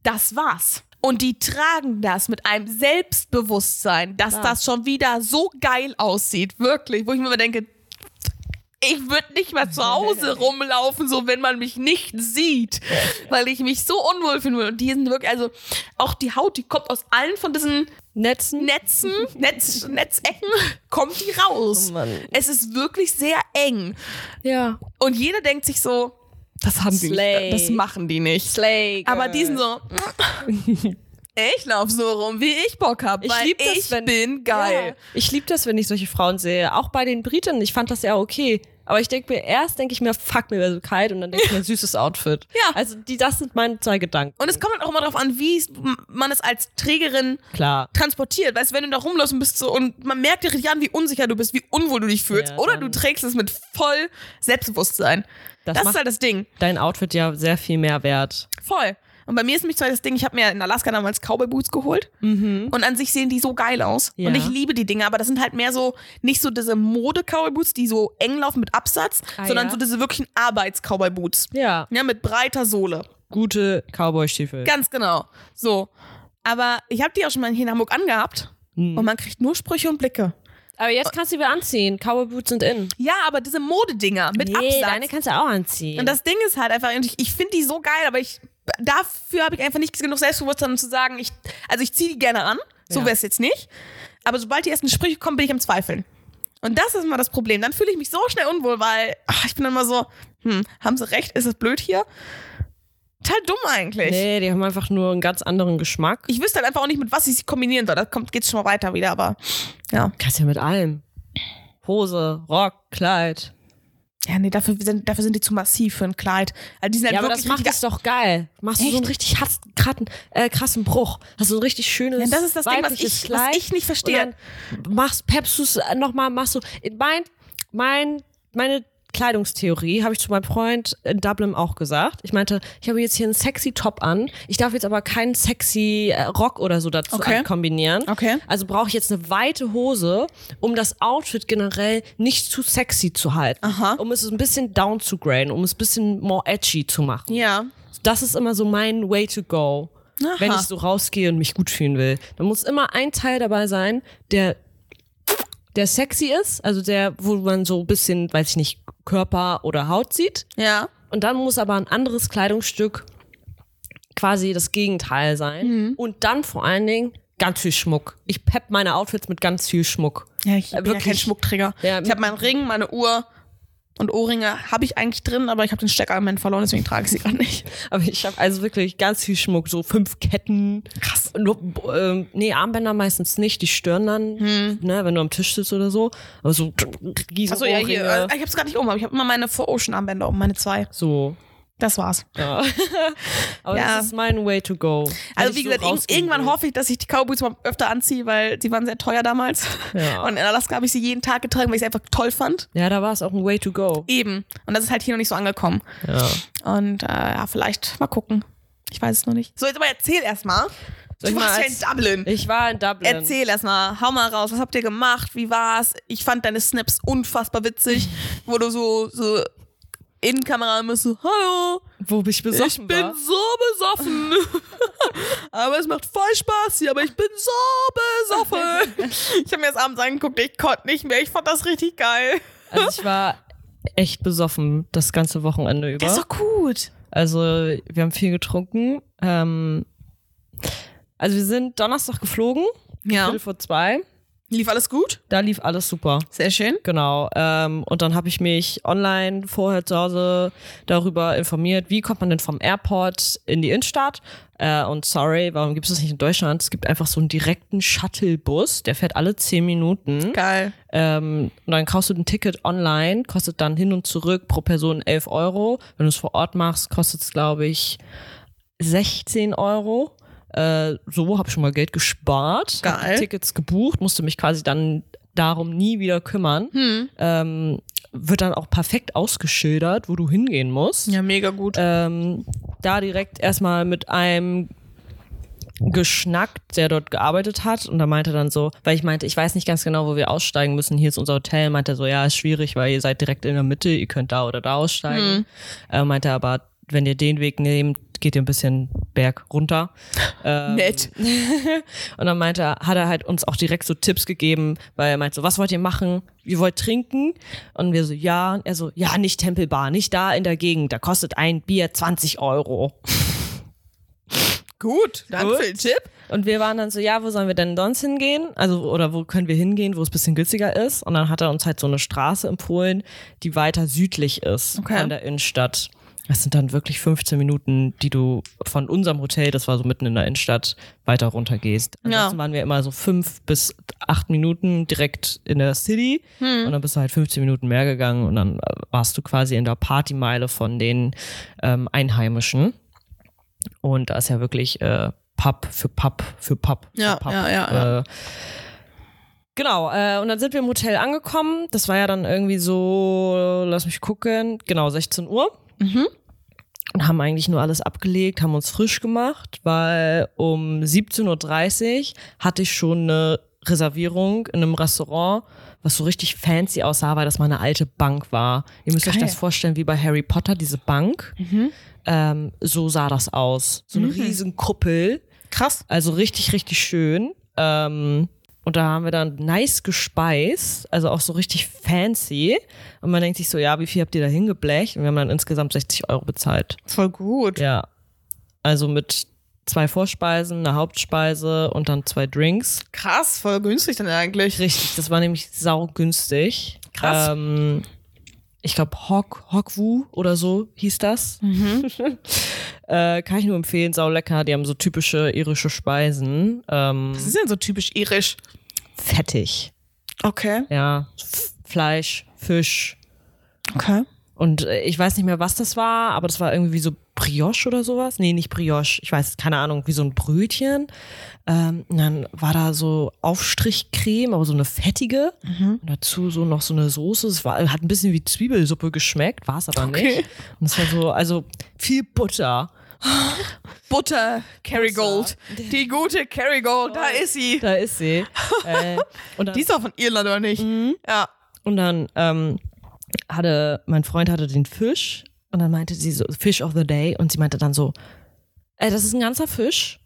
Speaker 1: Das war's. Und die tragen das mit einem Selbstbewusstsein, dass
Speaker 2: Ja.
Speaker 1: das schon wieder so geil aussieht. Wirklich. Wo ich mir immer denke, ich würde nicht mal zu Hause (laughs) rumlaufen, so wenn man mich nicht sieht, weil ich mich so unwohl fühlen will. Und die sind wirklich, also auch die Haut, die kommt aus allen von diesen
Speaker 2: Netzen.
Speaker 1: Netzen, (laughs) Netz, Netzecken, kommt die raus.
Speaker 2: Oh.
Speaker 1: Es ist wirklich sehr eng.
Speaker 2: Ja.
Speaker 1: Und jeder denkt sich so, das haben die
Speaker 2: Slay.
Speaker 1: nicht, das machen die nicht.
Speaker 2: Slay.
Speaker 1: Aber die sind so, (laughs) ich lauf so rum, wie ich Bock hab,
Speaker 2: Ich
Speaker 1: weil
Speaker 2: lieb das,
Speaker 1: ich
Speaker 2: wenn-
Speaker 1: bin geil.
Speaker 2: Ja. Ich liebe das, wenn ich solche Frauen sehe. Auch bei den Briten. Ich fand das ja okay. Aber ich denke mir, erst denke ich mir, fuck, mir wäre so kalt. Und dann denke ich mir, süßes Outfit. (laughs)
Speaker 1: Ja.
Speaker 2: Also die, das sind meine zwei Gedanken.
Speaker 1: Und es kommt halt auch immer darauf an, wie man es als Trägerin
Speaker 2: Klar.
Speaker 1: transportiert. Weißt du, wenn du da rumläufst und bist so, und man merkt dir richtig an, wie unsicher du bist, wie unwohl du dich fühlst.
Speaker 2: Ja,
Speaker 1: oder du trägst es mit voll Selbstbewusstsein.
Speaker 2: Das
Speaker 1: Das, ist halt das Ding.
Speaker 2: Dein Outfit ja sehr viel mehr wert.
Speaker 1: Voll. Und bei mir ist nämlich zwar das Ding, ich habe mir in Alaska damals Cowboy Boots geholt. Und an sich sehen die so geil aus.
Speaker 2: Ja.
Speaker 1: Und ich liebe die Dinge, aber das sind halt mehr so, nicht so diese Mode-Cowboy Boots, die so eng laufen mit Absatz,
Speaker 2: Ah,
Speaker 1: sondern
Speaker 2: ja.
Speaker 1: so diese wirklichen Arbeits-Cowboy Boots.
Speaker 2: Ja.
Speaker 1: Ja, mit breiter Sohle.
Speaker 2: Gute Cowboy-Stiefel.
Speaker 1: Ganz genau. So. Aber ich habe die auch schon mal hier in Hamburg angehabt.
Speaker 2: Hm.
Speaker 1: Und man kriegt nur Sprüche und Blicke.
Speaker 2: Aber jetzt kannst du wieder anziehen. Cowboy-Boots sind in.
Speaker 1: Ja, aber diese Modedinger mit
Speaker 2: nee,
Speaker 1: Absatz.
Speaker 2: deine kannst du auch anziehen.
Speaker 1: Und das Ding ist halt einfach, ich finde die so geil, aber ich dafür habe ich einfach nicht genug Selbstbewusstsein, um zu sagen, ich, also ich ziehe die gerne an, so
Speaker 2: Ja.
Speaker 1: wäre es jetzt nicht. Aber sobald die ersten Sprüche kommen, bin ich am Zweifeln. Und das ist immer das Problem. Dann fühle ich mich so schnell unwohl, weil ach, ich bin dann immer so, hm, haben sie recht, ist es blöd hier? Total dumm eigentlich.
Speaker 2: nee, die haben einfach nur einen ganz anderen Geschmack.
Speaker 1: Ich wüsste halt einfach auch nicht, mit was ich sie kombinieren soll. Da kommt, geht's schon mal weiter wieder, aber ja.
Speaker 2: Kannst ja mit allem. Hose, Rock, Kleid.
Speaker 1: Ja, nee, dafür sind, dafür sind die zu massiv für ein Kleid. Also die sind halt
Speaker 2: Ja, aber das macht es doch geil. Machst du so einen richtig hass, kratten, äh, krassen Bruch. Hast du ein richtig schönes
Speaker 1: Ja, das ist das Ding, was ich- was
Speaker 2: Kleid.
Speaker 1: ich nicht verstehe.
Speaker 2: Und dann machst, peppst du es nochmal, machst du. Mein, mein, meine Kleidungstheorie habe ich zu meinem Freund in Dublin auch gesagt. Ich meinte, ich habe jetzt hier einen sexy Top an. Ich darf jetzt aber keinen sexy äh, Rock oder so dazu
Speaker 1: Okay.
Speaker 2: kombinieren.
Speaker 1: Okay.
Speaker 2: Also brauche ich jetzt eine weite Hose, um das Outfit generell nicht zu sexy zu halten.
Speaker 1: Aha.
Speaker 2: Um es ein bisschen down zu graden, um es ein bisschen more edgy zu machen.
Speaker 1: Ja.
Speaker 2: Das ist immer so mein way to go.
Speaker 1: Aha.
Speaker 2: Wenn ich so rausgehe und mich gut fühlen will. Dann muss immer ein Teil dabei sein, der, der sexy ist, also der, wo man so ein bisschen, weiß ich nicht, Körper oder Haut sieht.
Speaker 1: Ja.
Speaker 2: Und dann muss aber ein anderes Kleidungsstück quasi das Gegenteil sein.
Speaker 1: Mhm.
Speaker 2: Und dann vor allen Dingen ganz viel Schmuck. Ich pepp meine Outfits mit ganz viel Schmuck.
Speaker 1: Ja, ich
Speaker 2: Äh,
Speaker 1: bin ja kein
Speaker 2: wirklich.
Speaker 1: Schmuckträger.
Speaker 2: Ja,
Speaker 1: ich habe meinen Ring, meine Uhr und Ohrringe habe ich eigentlich drin, aber ich habe den Stecker im Moment verloren, deswegen trage ich sie gerade nicht. (laughs)
Speaker 2: Aber ich habe also wirklich ganz viel Schmuck, so fünf Ketten.
Speaker 1: Krass.
Speaker 2: Nur, ähm, nee, Armbänder meistens nicht, die stören dann,
Speaker 1: Hm.
Speaker 2: ne, wenn du am Tisch sitzt oder so. Aber so riesen
Speaker 1: Achso, ja, hier.
Speaker 2: Ohrringe.
Speaker 1: Äh, ich habe es gerade nicht um, aber ich habe immer meine For Ocean Armbänder um, meine zwei.
Speaker 2: So.
Speaker 1: Das war's.
Speaker 2: Ja. (laughs) Aber
Speaker 1: Ja.
Speaker 2: das ist mein Way to go.
Speaker 1: Also wie
Speaker 2: so
Speaker 1: gesagt, irgendwann
Speaker 2: will.
Speaker 1: hoffe ich, dass ich die Cowboys mal öfter anziehe, weil die waren sehr teuer damals.
Speaker 2: Ja.
Speaker 1: Und in Alaska habe ich sie jeden Tag getragen, weil ich sie einfach toll fand.
Speaker 2: Ja, da war es auch ein Way to go.
Speaker 1: Eben. Und das ist halt hier noch nicht so angekommen.
Speaker 2: Ja.
Speaker 1: Und äh, ja, vielleicht mal gucken. Ich weiß es noch nicht. So, jetzt aber erzähl erstmal.
Speaker 2: Soll
Speaker 1: Du warst ja in Dublin.
Speaker 2: Ich war in Dublin.
Speaker 1: Erzähl erstmal, hau mal raus, was habt ihr gemacht, wie war's? Ich fand deine Snaps unfassbar witzig, wo du so, so in Kamera immer so, hallo,
Speaker 2: Wo ich besoffen
Speaker 1: ich bin
Speaker 2: war.
Speaker 1: so besoffen. (laughs) aber es macht voll Spaß hier, aber ich bin so besoffen. (laughs) ich habe mir das abends angeguckt, ich konnte nicht mehr, ich fand das richtig geil.
Speaker 2: Also ich war echt besoffen das ganze Wochenende über.
Speaker 1: Das ist doch gut.
Speaker 2: Also wir haben viel getrunken. Ähm, also wir sind Donnerstag geflogen,
Speaker 1: Ja.
Speaker 2: Viertel vor zwei.
Speaker 1: Lief alles gut?
Speaker 2: Da lief alles super.
Speaker 1: Sehr schön.
Speaker 2: Genau. Ähm, und dann habe ich mich online vorher zu Hause darüber informiert, wie kommt man denn vom Airport in die Innenstadt. Äh, und sorry, warum gibt es das nicht in Deutschland? Es gibt einfach so einen direkten Shuttlebus, der fährt alle zehn Minuten.
Speaker 1: Geil.
Speaker 2: Ähm, und dann kaufst du ein Ticket online, kostet dann hin und zurück pro Person 11 Euro. Wenn du es vor Ort machst, kostet es, glaube ich, 16 Euro. Äh, so habe ich schon mal Geld gespart, Tickets gebucht, musste mich quasi dann darum nie wieder kümmern.
Speaker 1: Hm.
Speaker 2: Ähm, wird dann auch perfekt ausgeschildert, wo du hingehen musst.
Speaker 1: Ja, mega gut.
Speaker 2: Ähm, da direkt erstmal mit einem geschnackt, der dort gearbeitet hat und da meinte dann so, weil ich meinte, ich weiß nicht ganz genau, wo wir aussteigen müssen, hier ist unser Hotel, meinte er so, ja, ist schwierig, weil ihr seid direkt in der Mitte, ihr könnt da oder da aussteigen. Äh, meinte er aber, wenn ihr den Weg nehmt, geht ihr ein bisschen berg runter. (laughs) Ähm,
Speaker 1: Nett. (laughs)
Speaker 2: und dann meinte er, hat er halt uns auch direkt so Tipps gegeben, weil er meinte so, was wollt ihr machen? Ihr wollt trinken? Und wir so, ja. Und er so, ja, nicht Tempelbar, nicht da in der Gegend, da kostet ein Bier 20 Euro.
Speaker 1: Gut. Danke
Speaker 2: Gut.
Speaker 1: für den Tipp.
Speaker 2: Und wir waren dann so, ja, wo sollen wir denn sonst hingehen? Also, oder wo können wir hingehen, wo es ein bisschen günstiger ist? Und dann hat er uns halt so eine Straße empfohlen, die weiter südlich ist
Speaker 1: Okay.
Speaker 2: von der Innenstadt. Das sind dann wirklich 15 Minuten, die du von unserem Hotel, das war so mitten in der Innenstadt, weiter runter gehst. Ansonsten waren wir immer so fünf bis acht Minuten direkt in der City und dann bist du halt 15 Minuten mehr gegangen und dann warst du quasi in der Partymeile von den ähm, Einheimischen. Und da ist ja wirklich äh, Pub für Pub für Pub.
Speaker 1: Ja,
Speaker 2: für Pub.
Speaker 1: ja, ja, ja.
Speaker 2: Äh, genau, äh, und dann sind wir im Hotel angekommen. Das war ja dann irgendwie so, lass mich gucken, genau 16 Uhr.
Speaker 1: Mhm.
Speaker 2: Und haben eigentlich nur alles abgelegt, haben uns frisch gemacht, weil um 17.30 Uhr hatte ich schon eine Reservierung in einem Restaurant, was so richtig fancy aussah, weil das mal eine alte Bank war. Ihr müsst euch
Speaker 1: Geil.
Speaker 2: das vorstellen wie bei Harry Potter, diese Bank. Ähm, so sah das aus. So eine riesen Kuppel.
Speaker 1: Krass.
Speaker 2: Also richtig, richtig schön. Ähm, und da haben wir dann nice gespeist, also auch so richtig fancy. Und man denkt sich so, ja, wie viel habt ihr da hingeblecht? Und wir haben dann insgesamt 60 Euro bezahlt.
Speaker 1: Voll gut.
Speaker 2: Ja. Also mit zwei Vorspeisen, eine Hauptspeise und dann zwei Drinks.
Speaker 1: Krass, voll günstig dann eigentlich.
Speaker 2: Richtig, das war nämlich saugünstig.
Speaker 1: Krass.
Speaker 2: Ähm, ich glaube, Hok, Hokwu oder so hieß das. (laughs) äh, kann ich nur empfehlen, sau lecker. Die haben so typische irische Speisen. Ähm,
Speaker 1: Das ist ja so typisch irisch.
Speaker 2: fettig.
Speaker 1: Okay.
Speaker 2: Ja, F Fleisch, Fisch.
Speaker 1: Okay.
Speaker 2: Und äh, ich weiß nicht mehr, was das war, aber das war irgendwie wie so Brioche oder sowas. Nee, nicht Brioche. Ich weiß, keine Ahnung, wie so ein Brötchen. Ähm, und dann war da so Aufstrichcreme, aber so eine fettige. Und dazu so noch so eine Soße. Es war, hat ein bisschen wie Zwiebelsuppe geschmeckt, war es aber
Speaker 1: Okay.
Speaker 2: nicht. Und es war so, also viel Butter. (gasps)
Speaker 1: Butter, Kerrygold. Die gute Kerrygold, da ist sie.
Speaker 2: Da ist sie. (laughs) äh, und dann,
Speaker 1: Die ist doch von Irland, oder nicht? Ja.
Speaker 2: Und dann ähm, hatte, mein Freund hatte den Fisch und dann meinte sie so, Fish of the Day und sie meinte dann so, äh, das ist ein ganzer Fisch?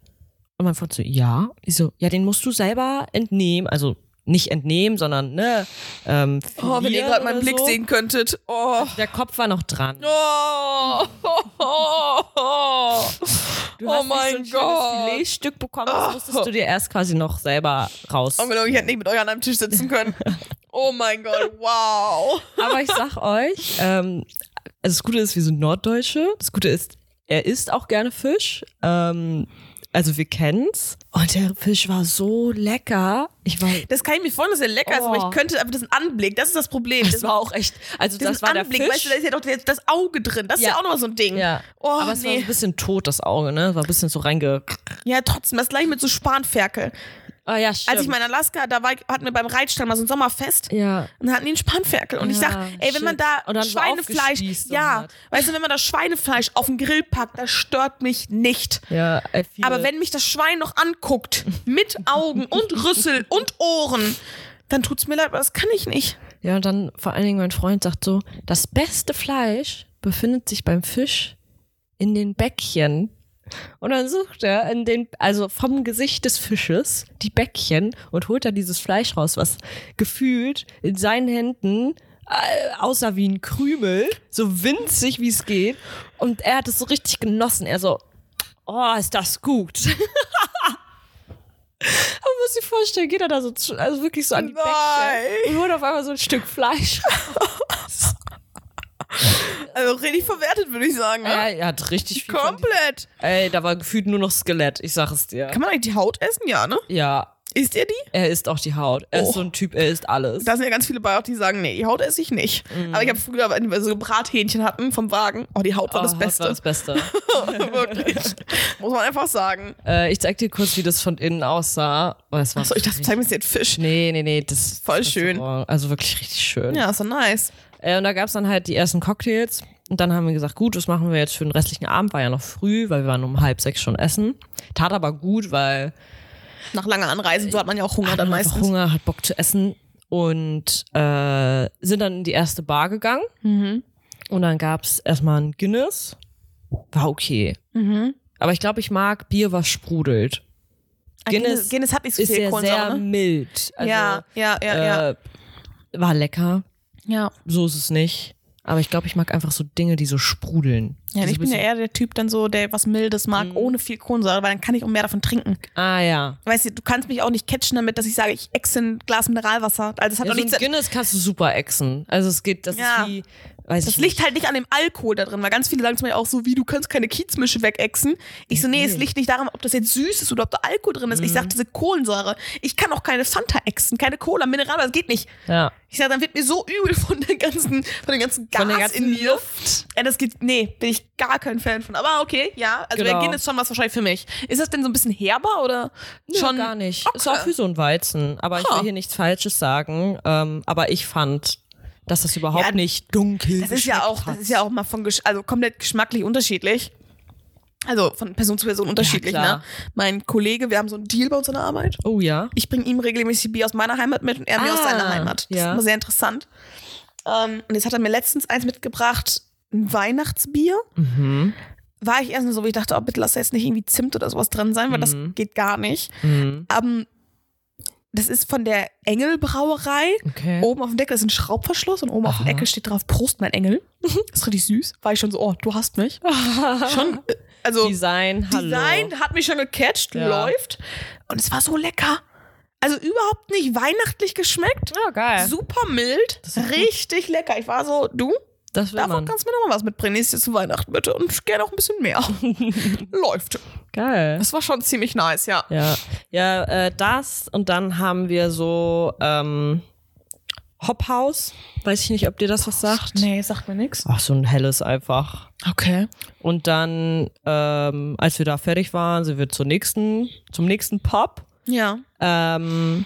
Speaker 2: Und mein Freund so, ja. Ich so, ja, den musst du selber entnehmen, also nicht entnehmen, sondern, ne, ähm,
Speaker 1: Oh, wenn ihr gerade meinen
Speaker 2: oder
Speaker 1: Blick
Speaker 2: so.
Speaker 1: sehen könntet. Oh.
Speaker 2: Der Kopf war noch dran.
Speaker 1: Oh, oh, oh.
Speaker 2: Du
Speaker 1: oh
Speaker 2: hast
Speaker 1: mein
Speaker 2: nicht so ein
Speaker 1: Gott.
Speaker 2: Filetstück bekommen, das musstest du dir erst quasi noch selber raus.
Speaker 1: Oh, ich hätte nicht mit euch an einem Tisch sitzen können. Oh mein Gott, wow.
Speaker 2: Aber ich sag euch, ähm, also das Gute ist, wir sind Norddeutsche. Das Gute ist, er isst auch gerne Fisch. Ähm, also wir kennen's. Und der Fisch war so lecker. Ich war.
Speaker 1: Das kann ich mir vorstellen, dass er lecker ist, aber
Speaker 2: Oh.
Speaker 1: ich könnte einfach diesen Anblick, das ist das Problem.
Speaker 2: Das
Speaker 1: Das
Speaker 2: war auch echt. Also das war der
Speaker 1: Anblick,
Speaker 2: Fisch.
Speaker 1: weißt du, da ist ja doch der- das Auge drin. Das ist
Speaker 2: Ja.
Speaker 1: ja auch nochmal so ein Ding.
Speaker 2: ja.
Speaker 1: Oh,
Speaker 2: aber es war so
Speaker 1: nee.
Speaker 2: ein bisschen tot, das Auge, ne? War ein bisschen so reinge.
Speaker 1: Ja, trotzdem, das gleich mit so Spanferkel.
Speaker 2: Ah ja, stimmt.
Speaker 1: Als ich mal in Alaska, da war, hatten wir beim Reitstall mal so ein Sommerfest.
Speaker 2: ja.
Speaker 1: Und dann hatten die einen Spanferkel. Und ich
Speaker 2: Ja,
Speaker 1: sag, ey, wenn man
Speaker 2: shit.
Speaker 1: da
Speaker 2: dann so
Speaker 1: Schweinefleisch,
Speaker 2: und
Speaker 1: ja,
Speaker 2: hat.
Speaker 1: weißt du, wenn man das Schweinefleisch auf den Grill packt, das stört mich nicht.
Speaker 2: Ja, I feel
Speaker 1: Aber wenn mich das Schwein noch anguckt, mit Augen und Rüssel und Ohren, dann tut's mir leid, aber das kann ich nicht.
Speaker 2: Ja, und dann vor allen Dingen mein Freund sagt so, das beste Fleisch befindet sich beim Fisch in den Bäckchen. Und dann sucht er in den, also vom Gesicht des Fisches die Bäckchen und holt da dieses Fleisch raus, was gefühlt in seinen Händen äh, aussah wie ein Krümel, so winzig wie es geht. Und er hat es so richtig genossen. Er so, oh, ist das gut. (laughs) Aber muss sich vorstellen, geht er da so, also wirklich so an die Bäckchen
Speaker 1: Nein.
Speaker 2: und holt auf einmal so ein Stück Fleisch. (laughs)
Speaker 1: Also richtig verwertet, würde ich sagen. Ne?
Speaker 2: Ja, er hat richtig viel.
Speaker 1: Komplett.
Speaker 2: Ey, da war gefühlt nur noch Skelett, ich sag es dir.
Speaker 1: Kann man eigentlich die Haut essen? Ja, ne?
Speaker 2: Ja,
Speaker 1: Isst ihr die?
Speaker 2: er isst auch die Haut. Er
Speaker 1: Oh.
Speaker 2: ist so ein Typ, er isst alles.
Speaker 1: Da sind ja ganz viele bei auch, die sagen, nee, die Haut esse ich nicht.
Speaker 2: Mhm.
Speaker 1: Aber ich habe früher, wenn wir so Brathähnchen hatten vom Wagen, oh, die Haut war
Speaker 2: Oh,
Speaker 1: das
Speaker 2: Haut
Speaker 1: Beste.
Speaker 2: War das Beste. (laughs)
Speaker 1: Wirklich. Muss man einfach sagen.
Speaker 2: äh, ich zeig dir kurz, wie das von innen aussah. Oh, es war
Speaker 1: Achso, ich dachte, zeig mir jetzt den Fisch.
Speaker 2: Nee, nee, nee, das ist
Speaker 1: Voll
Speaker 2: das
Speaker 1: schön.
Speaker 2: Restaurant. Also wirklich richtig schön.
Speaker 1: Ja, ist so nice.
Speaker 2: Äh, und da gab's dann halt die ersten Cocktails. Und dann haben wir gesagt, gut, was machen wir jetzt für den restlichen Abend? War ja noch früh, weil wir waren um halb sechs schon essen. Tat aber gut, weil
Speaker 1: Nach langer Anreise, so hat man ja auch Hunger dann meistens.
Speaker 2: Hunger, hat Bock zu essen und äh, sind dann in die erste Bar gegangen.
Speaker 1: Mhm.
Speaker 2: Und dann gab's erstmal ein Guinness. War okay.
Speaker 1: Mhm.
Speaker 2: Aber ich glaube, ich mag Bier, was sprudelt.
Speaker 1: Guinness, Guinness hat nicht so
Speaker 2: ist
Speaker 1: viel
Speaker 2: ja
Speaker 1: Kohlensäure,
Speaker 2: sehr
Speaker 1: ne?
Speaker 2: mild. Also,
Speaker 1: ja, ja, ja, ja.
Speaker 2: Äh, war lecker.
Speaker 1: Ja.
Speaker 2: So ist es nicht. Aber ich glaube, ich mag einfach so Dinge, die so sprudeln.
Speaker 1: Ja, ich bin ja eher der Typ dann so, der was Mildes mag,
Speaker 2: Mhm.
Speaker 1: ohne viel Kohlensäure, weil dann kann ich auch mehr davon trinken.
Speaker 2: Ah ja.
Speaker 1: Weißt du, du kannst mich auch nicht catchen damit, dass ich sage, ich exe ein Glas Mineralwasser. Also es hat
Speaker 2: ja
Speaker 1: doch
Speaker 2: so
Speaker 1: nichts.
Speaker 2: Guinness kannst du super exen. Also es geht, das
Speaker 1: Ja.
Speaker 2: ist wie, weiß
Speaker 1: Das
Speaker 2: ich nicht.
Speaker 1: liegt halt nicht an dem Alkohol da drin, weil ganz viele sagen zu mir auch so, wie du kannst keine Kiezmische wegexen. Ich so, nee, es liegt nicht daran, ob das jetzt süß ist oder ob da Alkohol drin ist. Ich
Speaker 2: Mhm.
Speaker 1: sag diese Kohlensäure. Ich kann auch keine Fanta exen, keine Cola, Mineralwasser, das geht nicht.
Speaker 2: Ja.
Speaker 1: Ich sag, dann wird mir so übel von der ganzen, von dem ganzen Gas
Speaker 2: der ganzen
Speaker 1: in mir. Ja, das geht, nee, bin ich gar kein Fan von. Aber okay, ja, also der
Speaker 2: Genau.
Speaker 1: Guinness ist schon was wahrscheinlich für mich. Ist das denn so ein bisschen herber oder
Speaker 2: Schon
Speaker 1: schon?
Speaker 2: gar nicht.
Speaker 1: Okay.
Speaker 2: Ist auch wie so ein Weizen. Aber ich
Speaker 1: Ha.
Speaker 2: will hier nichts Falsches sagen. Ähm, aber ich fand, dass das überhaupt
Speaker 1: Ja,
Speaker 2: nicht dunkel
Speaker 1: Das ist ja auch, das ist ja auch mal von, Gesch- also komplett geschmacklich unterschiedlich. Also von Person zu Person unterschiedlich,
Speaker 2: klar.
Speaker 1: ne? Mein Kollege, wir haben so einen Deal bei uns in der Arbeit.
Speaker 2: Oh ja.
Speaker 1: Ich bringe ihm regelmäßig Bier aus meiner Heimat mit und er mir aus
Speaker 2: Ah,
Speaker 1: seiner Heimat. Das
Speaker 2: ja.
Speaker 1: ist immer sehr interessant. Ähm, und jetzt hat er mir letztens eins mitgebracht, ein Weihnachtsbier.
Speaker 2: Mhm.
Speaker 1: War ich erst nur so, wie ich dachte, oh, bitte lass da jetzt nicht irgendwie Zimt oder sowas drin sein, weil das
Speaker 2: Mhm.
Speaker 1: geht gar nicht.
Speaker 2: Mhm.
Speaker 1: Ähm, das ist von der Engel Brauerei.
Speaker 2: Okay.
Speaker 1: Oben auf dem Deckel ist ein Schraubverschluss und oben auf dem
Speaker 2: Aha.
Speaker 1: Deckel steht drauf, Prost, mein Engel. Das ist richtig süß. War ich schon so, oh, du hast mich. (laughs) Schon, äh, also
Speaker 2: Design, hallo.
Speaker 1: Design hat mich schon gecatcht,
Speaker 2: Ja.
Speaker 1: läuft. Und es war so lecker. Also überhaupt nicht weihnachtlich geschmeckt.
Speaker 2: Ja, geil.
Speaker 1: Super mild.
Speaker 2: doch gut.
Speaker 1: Richtig lecker. Ich war so, du,
Speaker 2: Das will
Speaker 1: davon
Speaker 2: man.
Speaker 1: kannst du mir noch mal was mitbringen. Nächstes zu Weihnachten bitte. Und gerne auch ein bisschen mehr. (laughs) läuft.
Speaker 2: Geil.
Speaker 1: Das war schon ziemlich nice, ja.
Speaker 2: Ja, ja äh, das und dann haben wir so ähm, Hophaus. Weiß ich nicht, ob dir das was sagt.
Speaker 1: Nee, sagt mir nichts.
Speaker 2: Ach, so ein helles einfach.
Speaker 1: Okay.
Speaker 2: Und dann, ähm, als wir da fertig waren, sind wir zur nächsten, zum nächsten Pub.
Speaker 1: Ja.
Speaker 2: Ähm,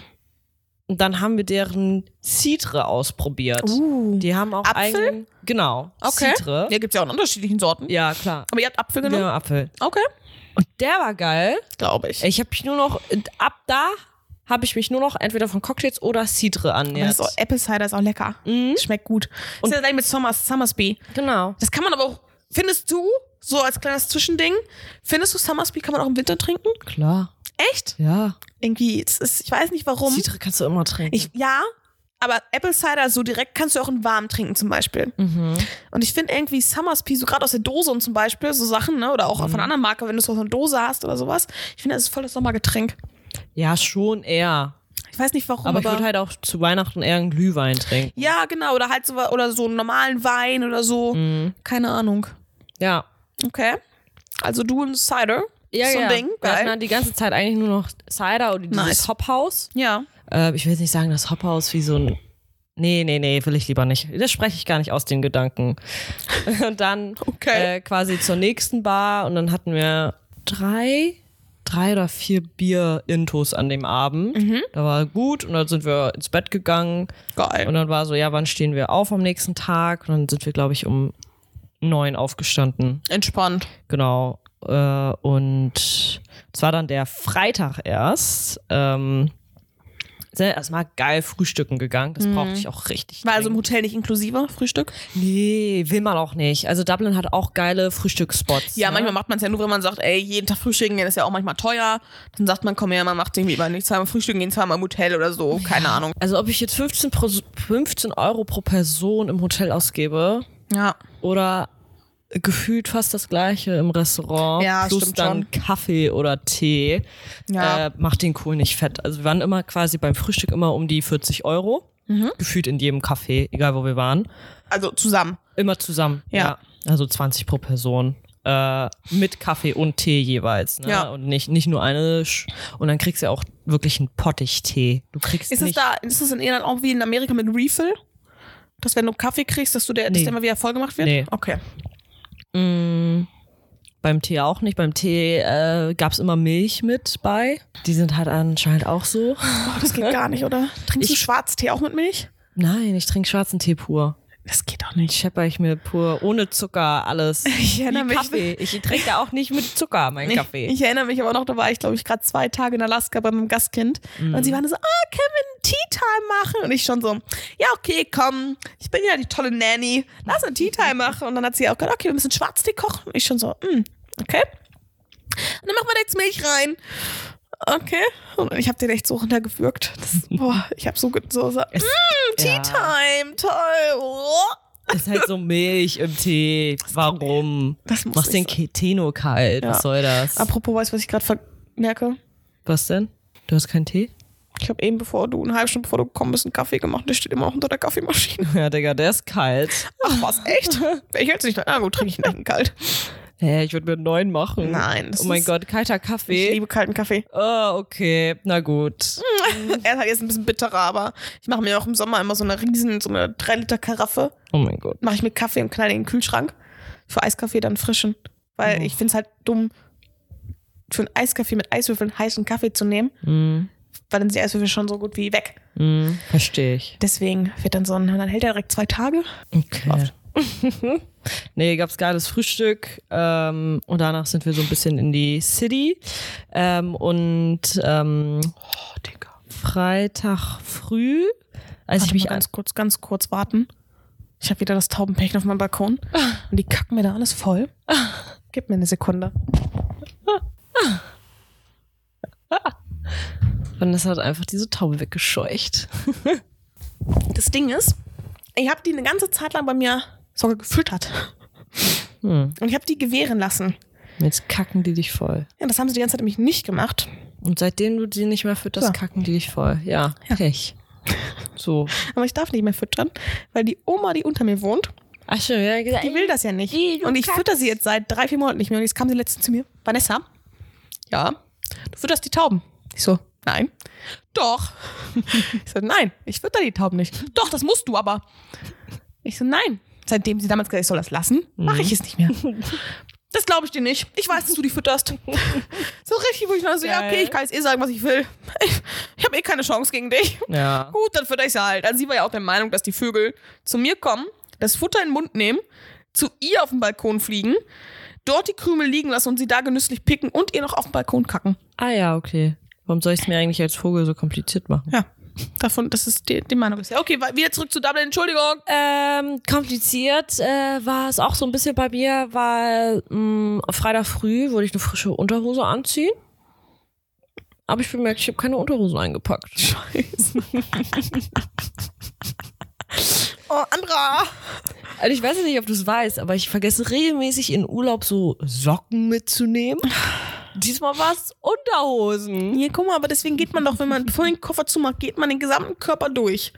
Speaker 2: und dann haben wir deren Citre ausprobiert.
Speaker 1: Uh.
Speaker 2: Die haben auch
Speaker 1: Apfel?
Speaker 2: eigenen, genau,
Speaker 1: Okay.
Speaker 2: Citre.
Speaker 1: Ja, gibt's ja auch in unterschiedlichen Sorten.
Speaker 2: Ja, klar.
Speaker 1: Aber ihr habt Apfel genommen?
Speaker 2: Genau, Apfel.
Speaker 1: Okay.
Speaker 2: Und der war geil.
Speaker 1: Glaube ich.
Speaker 2: Ich habe mich nur noch, ab da habe ich mich nur noch entweder von Cocktails oder Citre annähert.
Speaker 1: das Apple Cider ist auch lecker.
Speaker 2: Mhm.
Speaker 1: Schmeckt gut. Und ist ja mit Summers, Summersby.
Speaker 2: Genau.
Speaker 1: Das kann man aber auch, findest du, so als kleines Zwischending, findest du Summersby kann man auch im Winter trinken?
Speaker 2: Klar.
Speaker 1: Echt?
Speaker 2: Ja.
Speaker 1: Irgendwie, ist, ich weiß nicht warum.
Speaker 2: Citre kannst du immer trinken.
Speaker 1: Ich, ja, aber Apple Cider so direkt kannst du auch in warm trinken zum Beispiel.
Speaker 2: mhm.
Speaker 1: Und ich finde irgendwie Summersby, so gerade aus der Dose und zum Beispiel, so Sachen, ne, oder auch
Speaker 2: Mhm.
Speaker 1: von einer Marke, wenn du es aus einer Dose hast oder sowas, ich finde, das ist voll das Sommergetränk.
Speaker 2: Ja, schon eher.
Speaker 1: Ich weiß nicht warum,
Speaker 2: Aber
Speaker 1: aber,
Speaker 2: ich würde halt auch zu Weihnachten eher einen Glühwein trinken.
Speaker 1: ja, genau, oder halt so, oder so einen normalen Wein oder so.
Speaker 2: Mhm.
Speaker 1: Keine Ahnung.
Speaker 2: Ja.
Speaker 1: Okay. Also du und Cider.
Speaker 2: Ja,
Speaker 1: so ein
Speaker 2: ja.
Speaker 1: Ding.
Speaker 2: Wir hatten dann die ganze Zeit eigentlich nur noch Cider oder dieses
Speaker 1: Nice.
Speaker 2: Hophaus.
Speaker 1: Ja.
Speaker 2: Äh, ich will jetzt nicht sagen, das Hophaus wie so ein. Nee, nee, nee, will ich lieber nicht. Das spreche ich gar nicht aus den Gedanken. (laughs) Und dann
Speaker 1: Okay.
Speaker 2: äh, quasi zur nächsten Bar und dann hatten wir drei, drei oder vier Bier-Intos an dem Abend. Da war gut und dann sind wir ins Bett gegangen
Speaker 1: Geil.
Speaker 2: und dann war so, ja, wann stehen wir auf am nächsten Tag? Und dann sind wir, glaube ich, um neun aufgestanden.
Speaker 1: Entspannt.
Speaker 2: Genau. Äh, und es war dann der Freitag erst. Ähm, sind erstmal geil frühstücken gegangen. Das brauchte ich auch richtig.
Speaker 1: War also im
Speaker 2: dringend.
Speaker 1: Hotel nicht inklusive Frühstück?
Speaker 2: nee, will man auch nicht. Also Dublin hat auch geile Frühstücksspots.
Speaker 1: Ja,
Speaker 2: ne?
Speaker 1: manchmal macht man es ja nur, wenn man sagt, ey, jeden Tag frühstücken gehen ist ja auch manchmal teuer. Dann sagt man, komm her, man macht irgendwie immer nicht zweimal frühstücken, gehen zweimal im Hotel oder so. Keine Ahnung.
Speaker 2: Also ob ich jetzt 15, pro, 15 Euro pro Person im Hotel ausgebe
Speaker 1: Ja.
Speaker 2: oder gefühlt fast das gleiche im Restaurant
Speaker 1: Ja,
Speaker 2: plus dann Kaffee oder Tee
Speaker 1: Ja.
Speaker 2: äh, macht den Kohl nicht fett. Also wir waren immer quasi beim Frühstück immer um die 40 Euro.
Speaker 1: Mhm.
Speaker 2: Gefühlt in jedem Café, egal wo wir waren.
Speaker 1: Also zusammen.
Speaker 2: Immer zusammen.
Speaker 1: Ja.
Speaker 2: Also 20 pro Person. Äh, mit Kaffee und Tee jeweils. Ne?
Speaker 1: Ja.
Speaker 2: Und nicht, nicht nur eine. Sch und dann kriegst du ja auch wirklich einen Pottich-Tee. Du kriegst
Speaker 1: Ist es
Speaker 2: nicht.
Speaker 1: da, ist es in Irland auch wie in Amerika mit Refill? Dass wenn du Kaffee kriegst, dass du der, dass
Speaker 2: Nee.
Speaker 1: der immer wieder voll gemacht wird?
Speaker 2: Nee.
Speaker 1: Okay.
Speaker 2: Mm, beim Tee auch nicht. Beim Tee äh, gab's immer Milch mit bei. Die sind halt anscheinend auch so.
Speaker 1: Oh, das geht (laughs) gar nicht, oder? Trinkst du
Speaker 2: Ich-
Speaker 1: Schwarztee auch mit Milch?
Speaker 2: Nein, ich trinke schwarzen Tee pur.
Speaker 1: Das geht doch nicht.
Speaker 2: Schepper ich mir pur, ohne Zucker, alles. (laughs)
Speaker 1: Ich erinnere mich-
Speaker 2: Kaffee. Ich trinke auch nicht mit Zucker, mein (laughs) Kaffee.
Speaker 1: Ich, ich erinnere mich aber noch, da war ich, glaube ich, gerade zwei Tage in Alaska bei meinem Gastkind. Und sie waren so, ah, können wir einen Tea Time machen? Und ich schon so, ja, okay, komm, ich bin ja die tolle Nanny, lass einen Tea Time machen. Und dann hat sie auch gesagt, okay, wir müssen Schwarztee kochen. Und ich schon so, mm, okay. Und dann machen wir jetzt Milch rein. Okay. Und ich habe den echt so runtergewürgt. Das, (laughs) boah, ich habe so, so, so
Speaker 2: Es-
Speaker 1: mm, Tea
Speaker 2: ja.
Speaker 1: Time, toll. Oh.
Speaker 2: ist halt so Milch im Tee. Warum?
Speaker 1: Das muss
Speaker 2: Machst den Ke- Tee nur kalt.
Speaker 1: Ja.
Speaker 2: Was soll das?
Speaker 1: Apropos, weißt du, was ich gerade merke?
Speaker 2: Was denn? Du hast keinen Tee?
Speaker 1: Ich habe eben, bevor du, eine halbe Stunde bevor du gekommen bist, einen Kaffee gemacht. Der steht immer noch unter der Kaffeemaschine. (laughs)
Speaker 2: Ja, Digga, der ist kalt.
Speaker 1: Ach was, echt? (laughs) Ich hätte nicht. Na gut, trinke ich echten kalt.
Speaker 2: Hä, ich würde mir einen neuen machen.
Speaker 1: Nein,
Speaker 2: Oh mein Gott, kalter
Speaker 1: Ich
Speaker 2: Kaffee.
Speaker 1: liebe kalten Kaffee.
Speaker 2: Oh, okay. Na gut. (laughs)
Speaker 1: Er ist halt jetzt ein bisschen bitterer, aber ich mache mir auch im Sommer immer so eine riesen, so eine 3 Liter Karaffe.
Speaker 2: Oh mein Gott.
Speaker 1: Mache ich mit Kaffee und knall in den Kühlschrank. Für Eiskaffee dann frischen. Weil ich finde es halt dumm, für einen Eiskaffee mit Eiswürfeln heißen Kaffee zu nehmen.
Speaker 2: Mm,
Speaker 1: Weil dann sind die Eiswürfel schon so gut wie weg.
Speaker 2: mm, verstehe ich.
Speaker 1: Deswegen wird dann so ein, dann hält er direkt zwei Tage.
Speaker 2: Okay. (laughs) Nee, gab's geiles Frühstück ähm, und danach sind wir so ein bisschen in die City ähm, und ähm,
Speaker 1: Oh, Digga.
Speaker 2: Freitag früh, als ich mich
Speaker 1: ganz kurz, ganz kurz warten. Ich habe wieder das Taubenpärchen auf meinem Balkon und die kacken mir da alles voll. Gib mir eine Sekunde.
Speaker 2: Vanessa hat einfach diese Taube weggescheucht.
Speaker 1: Das Ding ist, ich habe die eine ganze Zeit lang bei mir sogar gefüttert.
Speaker 2: Hm.
Speaker 1: Und ich habe die gewähren lassen.
Speaker 2: Jetzt kacken die dich voll.
Speaker 1: Ja, das haben sie die ganze Zeit nämlich nicht gemacht.
Speaker 2: Und seitdem du sie nicht mehr fütterst,
Speaker 1: Ja.
Speaker 2: kacken die dich voll. Ja,
Speaker 1: Ja.
Speaker 2: Pech. So. (laughs)
Speaker 1: Aber ich darf nicht mehr füttern, weil die Oma, die unter mir wohnt,
Speaker 2: Ach schon, ja, gesagt.
Speaker 1: die will das ja nicht. Und ich fütter sie jetzt seit drei, vier Monaten nicht mehr. Und jetzt kam sie letztens zu mir. Vanessa, ja, du fütterst die Tauben. Ich so, nein. Doch. (laughs) Ich so, nein, ich fütter die Tauben nicht. Doch, das musst du aber. Ich so, nein. Seitdem sie damals gesagt hat, ich soll das lassen, mache ich es nicht mehr. (laughs) Das glaube ich dir nicht. Ich weiß, dass du die fütterst. (laughs) So richtig, wo ich dann so, ja, okay, ich kann jetzt eh sagen, was ich will. (laughs) Ich, ich habe eh keine Chance gegen dich.
Speaker 2: Ja.
Speaker 1: Gut, dann fütter ich sie halt. Also sie war ja auch der Meinung, dass die Vögel zu mir kommen, das Futter in den Mund nehmen, zu ihr auf den Balkon fliegen, dort die Krümel liegen lassen und sie da genüsslich picken und ihr noch auf den Balkon kacken.
Speaker 2: Ah ja, okay. Warum soll ich es mir eigentlich als Vogel so kompliziert machen?
Speaker 1: Ja, davon, das ist die, die Meinung. Ist ja. Okay, wieder zurück zu Dublin, Entschuldigung.
Speaker 2: Ähm, kompliziert äh, war es auch so ein bisschen bei mir, weil mh, Freitag früh wollte ich eine frische Unterhose anziehen. Aber ich bemerkt, ich habe keine Unterhosen eingepackt. (laughs)
Speaker 1: Scheiße. oh, Andra.
Speaker 2: Also ich weiß nicht, ob du es weißt, aber ich vergesse regelmäßig in Urlaub so Socken mitzunehmen. Diesmal war es Unterhosen.
Speaker 1: Hier, guck mal, aber deswegen geht man doch, wenn man (laughs) bevor den Koffer zumacht, geht man den gesamten Körper durch.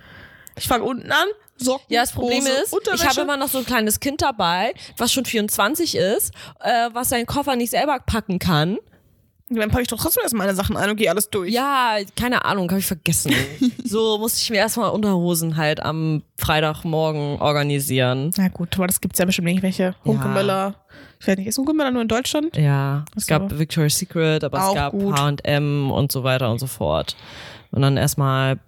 Speaker 1: Ich fange unten an, Socken,
Speaker 2: Ja, das Problem
Speaker 1: Hose,
Speaker 2: ist, ich habe immer noch so ein kleines Kind dabei, was schon 24 ist, äh, was seinen Koffer nicht selber packen kann.
Speaker 1: Dann packe ich doch trotzdem erstmal meine Sachen ein und gehe alles durch.
Speaker 2: Ja, keine Ahnung, habe ich vergessen. (laughs) so musste ich mir erstmal Unterhosen halt am Freitagmorgen organisieren.
Speaker 1: Na gut, aber das gibt's ja bestimmt irgendwelche. Hunkemöller. Ich weiß nicht, ist Hunkemöller nur in Deutschland?
Speaker 2: Ja, es
Speaker 1: so.
Speaker 2: gab Victoria's Secret, aber
Speaker 1: Auch
Speaker 2: es gab. H&M und so weiter und so fort. Und dann erstmal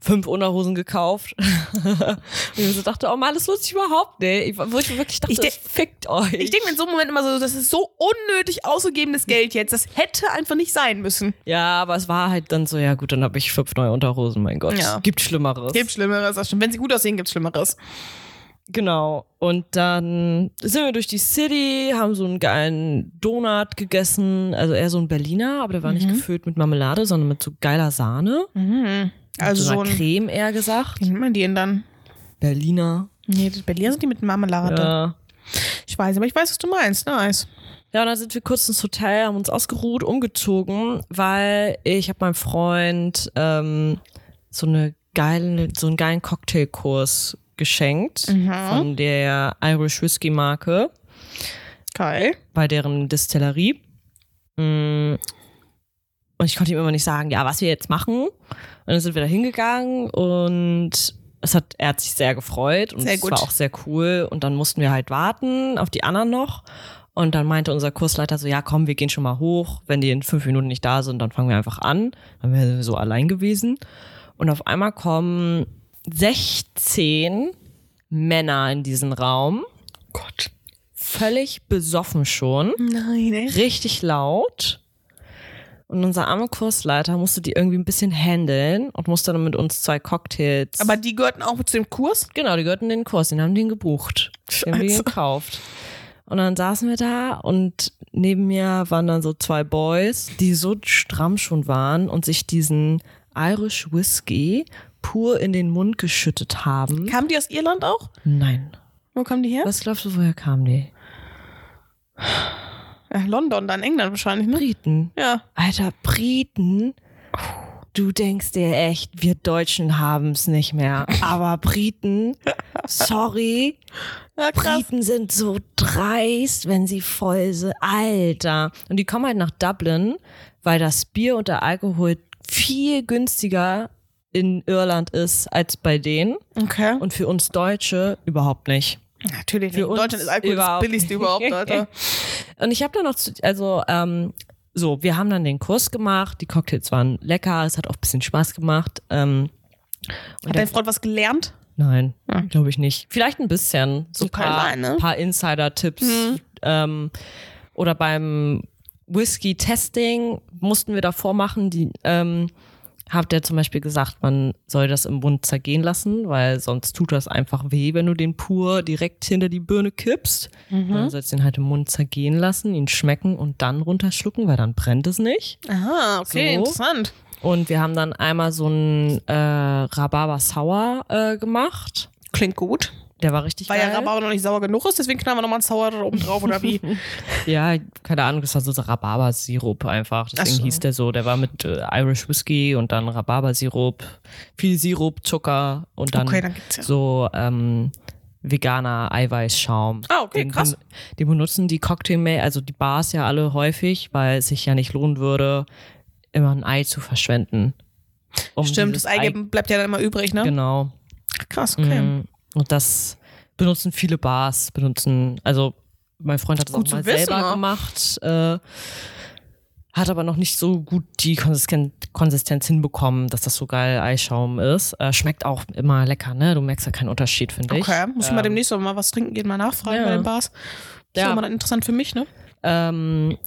Speaker 2: fünf Unterhosen gekauft. (laughs) und ich so dachte, oh Mann, das lohnt sich überhaupt nicht. Ich- Wo ich wirklich dachte,
Speaker 1: Ich de-
Speaker 2: fickt euch.
Speaker 1: Ich denke mir in so einem Moment immer so, das ist so unnötig ausgegebenes Geld jetzt. Das hätte einfach nicht sein müssen.
Speaker 2: ja, aber es war halt dann so, ja gut, dann habe ich fünf neue Unterhosen, mein Gott.
Speaker 1: Ja.
Speaker 2: Gibt Schlimmeres.
Speaker 1: Gibt Schlimmeres, das stimmt. Wenn sie gut aussehen, gibt's Schlimmeres.
Speaker 2: Genau. Und dann sind wir durch die City, haben so einen geilen Donut gegessen. Also eher so ein Berliner, aber der war
Speaker 1: Mhm.
Speaker 2: nicht gefüllt mit Marmelade, sondern mit so geiler Sahne.
Speaker 1: Also
Speaker 2: so
Speaker 1: so ein.
Speaker 2: Creme eher gesagt.
Speaker 1: Wie nennt man die denn dann?
Speaker 2: Berliner.
Speaker 1: Nee, die Berliner sind die mit Marmelade.
Speaker 2: Ja.
Speaker 1: Ich weiß, aber ich weiß, was du meinst. Nice.
Speaker 2: Ja, und dann sind wir kurz ins Hotel, haben uns ausgeruht, umgezogen, weil ich habe meinem Freund ähm, so eine geile, so einen geilen Cocktailkurs geschenkt von der Irish Whiskey Marke
Speaker 1: Geil.
Speaker 2: bei deren Distillerie. Mm. Und ich konnte ihm immer nicht sagen, ja, was wir jetzt machen. Und dann sind wir da hingegangen und es hat, er hat sich sehr gefreut und
Speaker 1: Sehr
Speaker 2: es war auch sehr cool. Und dann mussten wir halt warten auf die anderen noch. Und dann meinte unser Kursleiter so, ja komm, wir gehen schon mal hoch. Wenn die in fünf Minuten nicht da sind, dann fangen wir einfach an. Dann wären wir so allein gewesen. Und auf einmal kommen 16 Männer in diesen Raum.
Speaker 1: Gott.
Speaker 2: Völlig besoffen schon
Speaker 1: Nein, ey.
Speaker 2: richtig laut. Und unser armer Kursleiter musste die irgendwie ein bisschen handeln und musste dann mit uns zwei Cocktails.
Speaker 1: Aber die gehörten auch zu dem Kurs?
Speaker 2: genau, die gehörten in den Kurs, den haben die gebucht. Den haben die gekauft. Und dann saßen wir da und neben mir waren dann so zwei Boys, die so stramm schon waren und sich diesen Irish Whiskey pur in den Mund geschüttet haben.
Speaker 1: Kamen die aus Irland auch?
Speaker 2: Nein.
Speaker 1: Wo kamen die her?
Speaker 2: Was glaubst du, woher kamen die?
Speaker 1: Ja, London, dann England wahrscheinlich, ne?
Speaker 2: Briten.
Speaker 1: Ja.
Speaker 2: Alter, Briten. Du denkst dir echt, wir Deutschen haben's nicht mehr. (laughs) Aber Briten, sorry,
Speaker 1: Ja.
Speaker 2: Briten sind so dreist, wenn sie voll sind. Alter. Und die kommen halt nach Dublin, weil das Bier und der Alkohol viel günstiger in Irland ist als bei denen.
Speaker 1: Okay.
Speaker 2: Und für uns Deutsche überhaupt nicht.
Speaker 1: Natürlich nicht.
Speaker 2: Für uns
Speaker 1: Deutschland ist Alkohol das billigste überhaupt, Alter. (laughs)
Speaker 2: Und ich habe dann noch, zu, also ähm, so, wir haben dann den Kurs gemacht, die Cocktails waren lecker, es hat auch ein bisschen Spaß gemacht. Ähm,
Speaker 1: Hat dein Freund was gelernt?
Speaker 2: nein,
Speaker 1: Ja.
Speaker 2: glaube ich nicht. Vielleicht ein bisschen, so ein paar,
Speaker 1: ne?
Speaker 2: paar Insider-Tipps.
Speaker 1: Mhm.
Speaker 2: Ähm, oder beim Whisky-Testing mussten wir davor machen, die ähm, hat der zum Beispiel gesagt, man soll das im Mund zergehen lassen, weil sonst tut das einfach weh, wenn du den pur direkt hinter die Birne kippst.
Speaker 1: Mhm.
Speaker 2: Dann sollst du ihn halt im Mund zergehen lassen, ihn schmecken und dann runterschlucken, weil dann brennt es nicht.
Speaker 1: Aha, okay,
Speaker 2: So.
Speaker 1: interessant.
Speaker 2: Und wir haben dann einmal so einen äh, Rhabarber Sauer äh, gemacht.
Speaker 1: Klingt gut.
Speaker 2: Der war richtig
Speaker 1: Weil
Speaker 2: geil.
Speaker 1: ja Rhabarber noch nicht sauer genug ist, deswegen knallen wir nochmal einen Sauer oben drauf oder wie? (laughs)
Speaker 2: Ja, keine Ahnung, das war so Rhabarber-Sirup einfach. Deswegen
Speaker 1: so.
Speaker 2: hieß der so. Der war mit äh, Irish Whiskey und dann Rhabarber-Sirup, viel Sirup, Zucker und dann,
Speaker 1: Okay, dann ja.
Speaker 2: so ähm, veganer Eiweißschaum.
Speaker 1: Ah, okay,
Speaker 2: den,
Speaker 1: krass.
Speaker 2: Den, benutzen die Cocktail, also die Bars ja alle häufig, weil es sich ja nicht lohnen würde, immer ein Ei zu verschwenden. Um
Speaker 1: Stimmt, das Eigelb bleibt ja dann immer übrig, ne?
Speaker 2: Genau.
Speaker 1: Krass, okay.
Speaker 2: Mm, Und das benutzen viele Bars, benutzen, also mein Freund hat das auch mal
Speaker 1: wissen,
Speaker 2: selber
Speaker 1: ne?
Speaker 2: gemacht, äh, hat aber noch nicht so gut die Konsistenz, Konsistenz hinbekommen, dass das so geil Eischaum ist. Äh, schmeckt auch immer lecker, ne? Du merkst ja keinen Unterschied, finde ich.
Speaker 1: Okay, muss ich mal
Speaker 2: Ähm,
Speaker 1: demnächst mal was trinken gehen, mal nachfragen
Speaker 2: ja.
Speaker 1: bei den Bars. Das
Speaker 2: Ja.
Speaker 1: ist ja mal interessant für mich, ne?
Speaker 2: Ähm,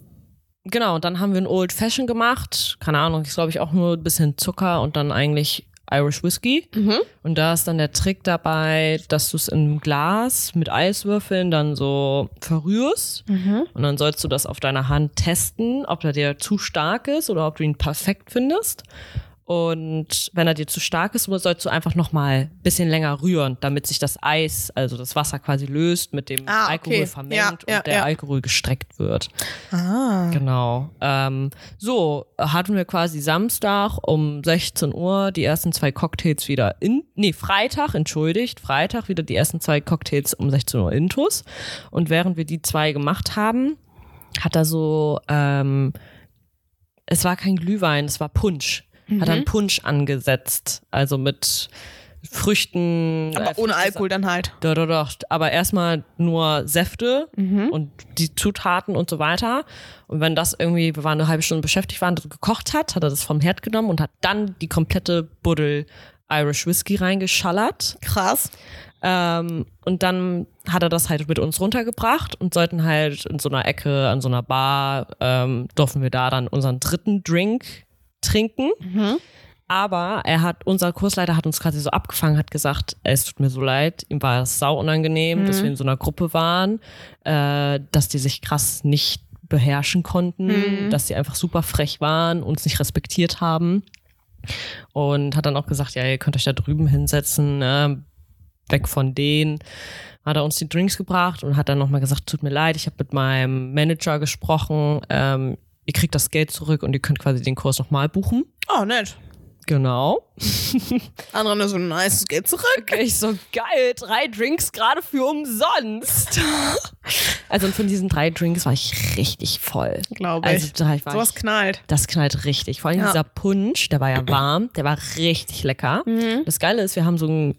Speaker 2: genau, und dann haben wir ein Old Fashion gemacht. Keine Ahnung, ist glaube ich auch nur ein bisschen Zucker und dann eigentlich Irish Whiskey.
Speaker 1: Mhm.
Speaker 2: Und da ist dann der Trick dabei, dass du es im Glas mit Eiswürfeln dann so verrührst.
Speaker 1: Mhm.
Speaker 2: Und dann sollst du das auf deiner Hand testen, ob der dir zu stark ist oder ob du ihn perfekt findest. Und wenn er dir zu stark ist, sollst du einfach noch mal ein bisschen länger rühren, damit sich das Eis, also das Wasser quasi löst, mit dem
Speaker 1: Ah, okay.
Speaker 2: Alkohol vermengt
Speaker 1: Ja, ja,
Speaker 2: und der
Speaker 1: ja.
Speaker 2: Alkohol gestreckt wird.
Speaker 1: Ah.
Speaker 2: Genau. Ähm, so hatten wir quasi Samstag um 16 Uhr die ersten zwei Cocktails wieder in, nee, Freitag, entschuldigt, Freitag wieder die ersten zwei Cocktails um 16 Uhr intus. Und während wir die zwei gemacht haben, hat er so ähm, es war kein Glühwein, es war Punsch. Hat dann Punsch angesetzt. Also mit Früchten.
Speaker 1: Aber
Speaker 2: äh,
Speaker 1: ohne Alkohol dann halt.
Speaker 2: Doch, doch, doch. Aber erstmal nur Säfte und die Zutaten und so weiter. Und wenn das irgendwie, wir waren eine halbe Stunde beschäftigt waren, das gekocht hat, hat er das vom Herd genommen und hat dann die komplette Buddel Irish Whiskey reingeschallert.
Speaker 1: Krass.
Speaker 2: Ähm, und dann hat er das halt mit uns runtergebracht und sollten halt in so einer Ecke, an so einer Bar, ähm, durften wir da dann unseren dritten Drink trinken. Aber er hat, unser Kursleiter hat uns quasi so abgefangen, hat gesagt, es tut mir so leid, ihm war es sau unangenehm, dass wir in so einer Gruppe waren, äh, dass die sich krass nicht beherrschen konnten, dass sie einfach super frech waren, uns nicht respektiert haben. Und hat dann auch gesagt, ja, ihr könnt euch da drüben hinsetzen, ne? weg von denen. Hat er uns die Drinks gebracht und hat dann nochmal gesagt, tut mir leid, ich habe mit meinem Manager gesprochen, ähm, ihr kriegt das Geld zurück und ihr könnt quasi den Kurs nochmal buchen.
Speaker 1: Oh, nett.
Speaker 2: Genau. (laughs)
Speaker 1: Andere nur so nice, es geht zurück.
Speaker 2: Ich so, geil, drei Drinks gerade für umsonst. (laughs) also von diesen drei Drinks war ich richtig voll.
Speaker 1: Glaube ich.
Speaker 2: Also da war ich,
Speaker 1: Sowas knallt.
Speaker 2: das knallt richtig. Vor allem
Speaker 1: Ja.
Speaker 2: dieser Punsch, der war ja (clears throat) warm, der war richtig lecker.
Speaker 1: Mhm.
Speaker 2: Das Geile ist, wir haben so ein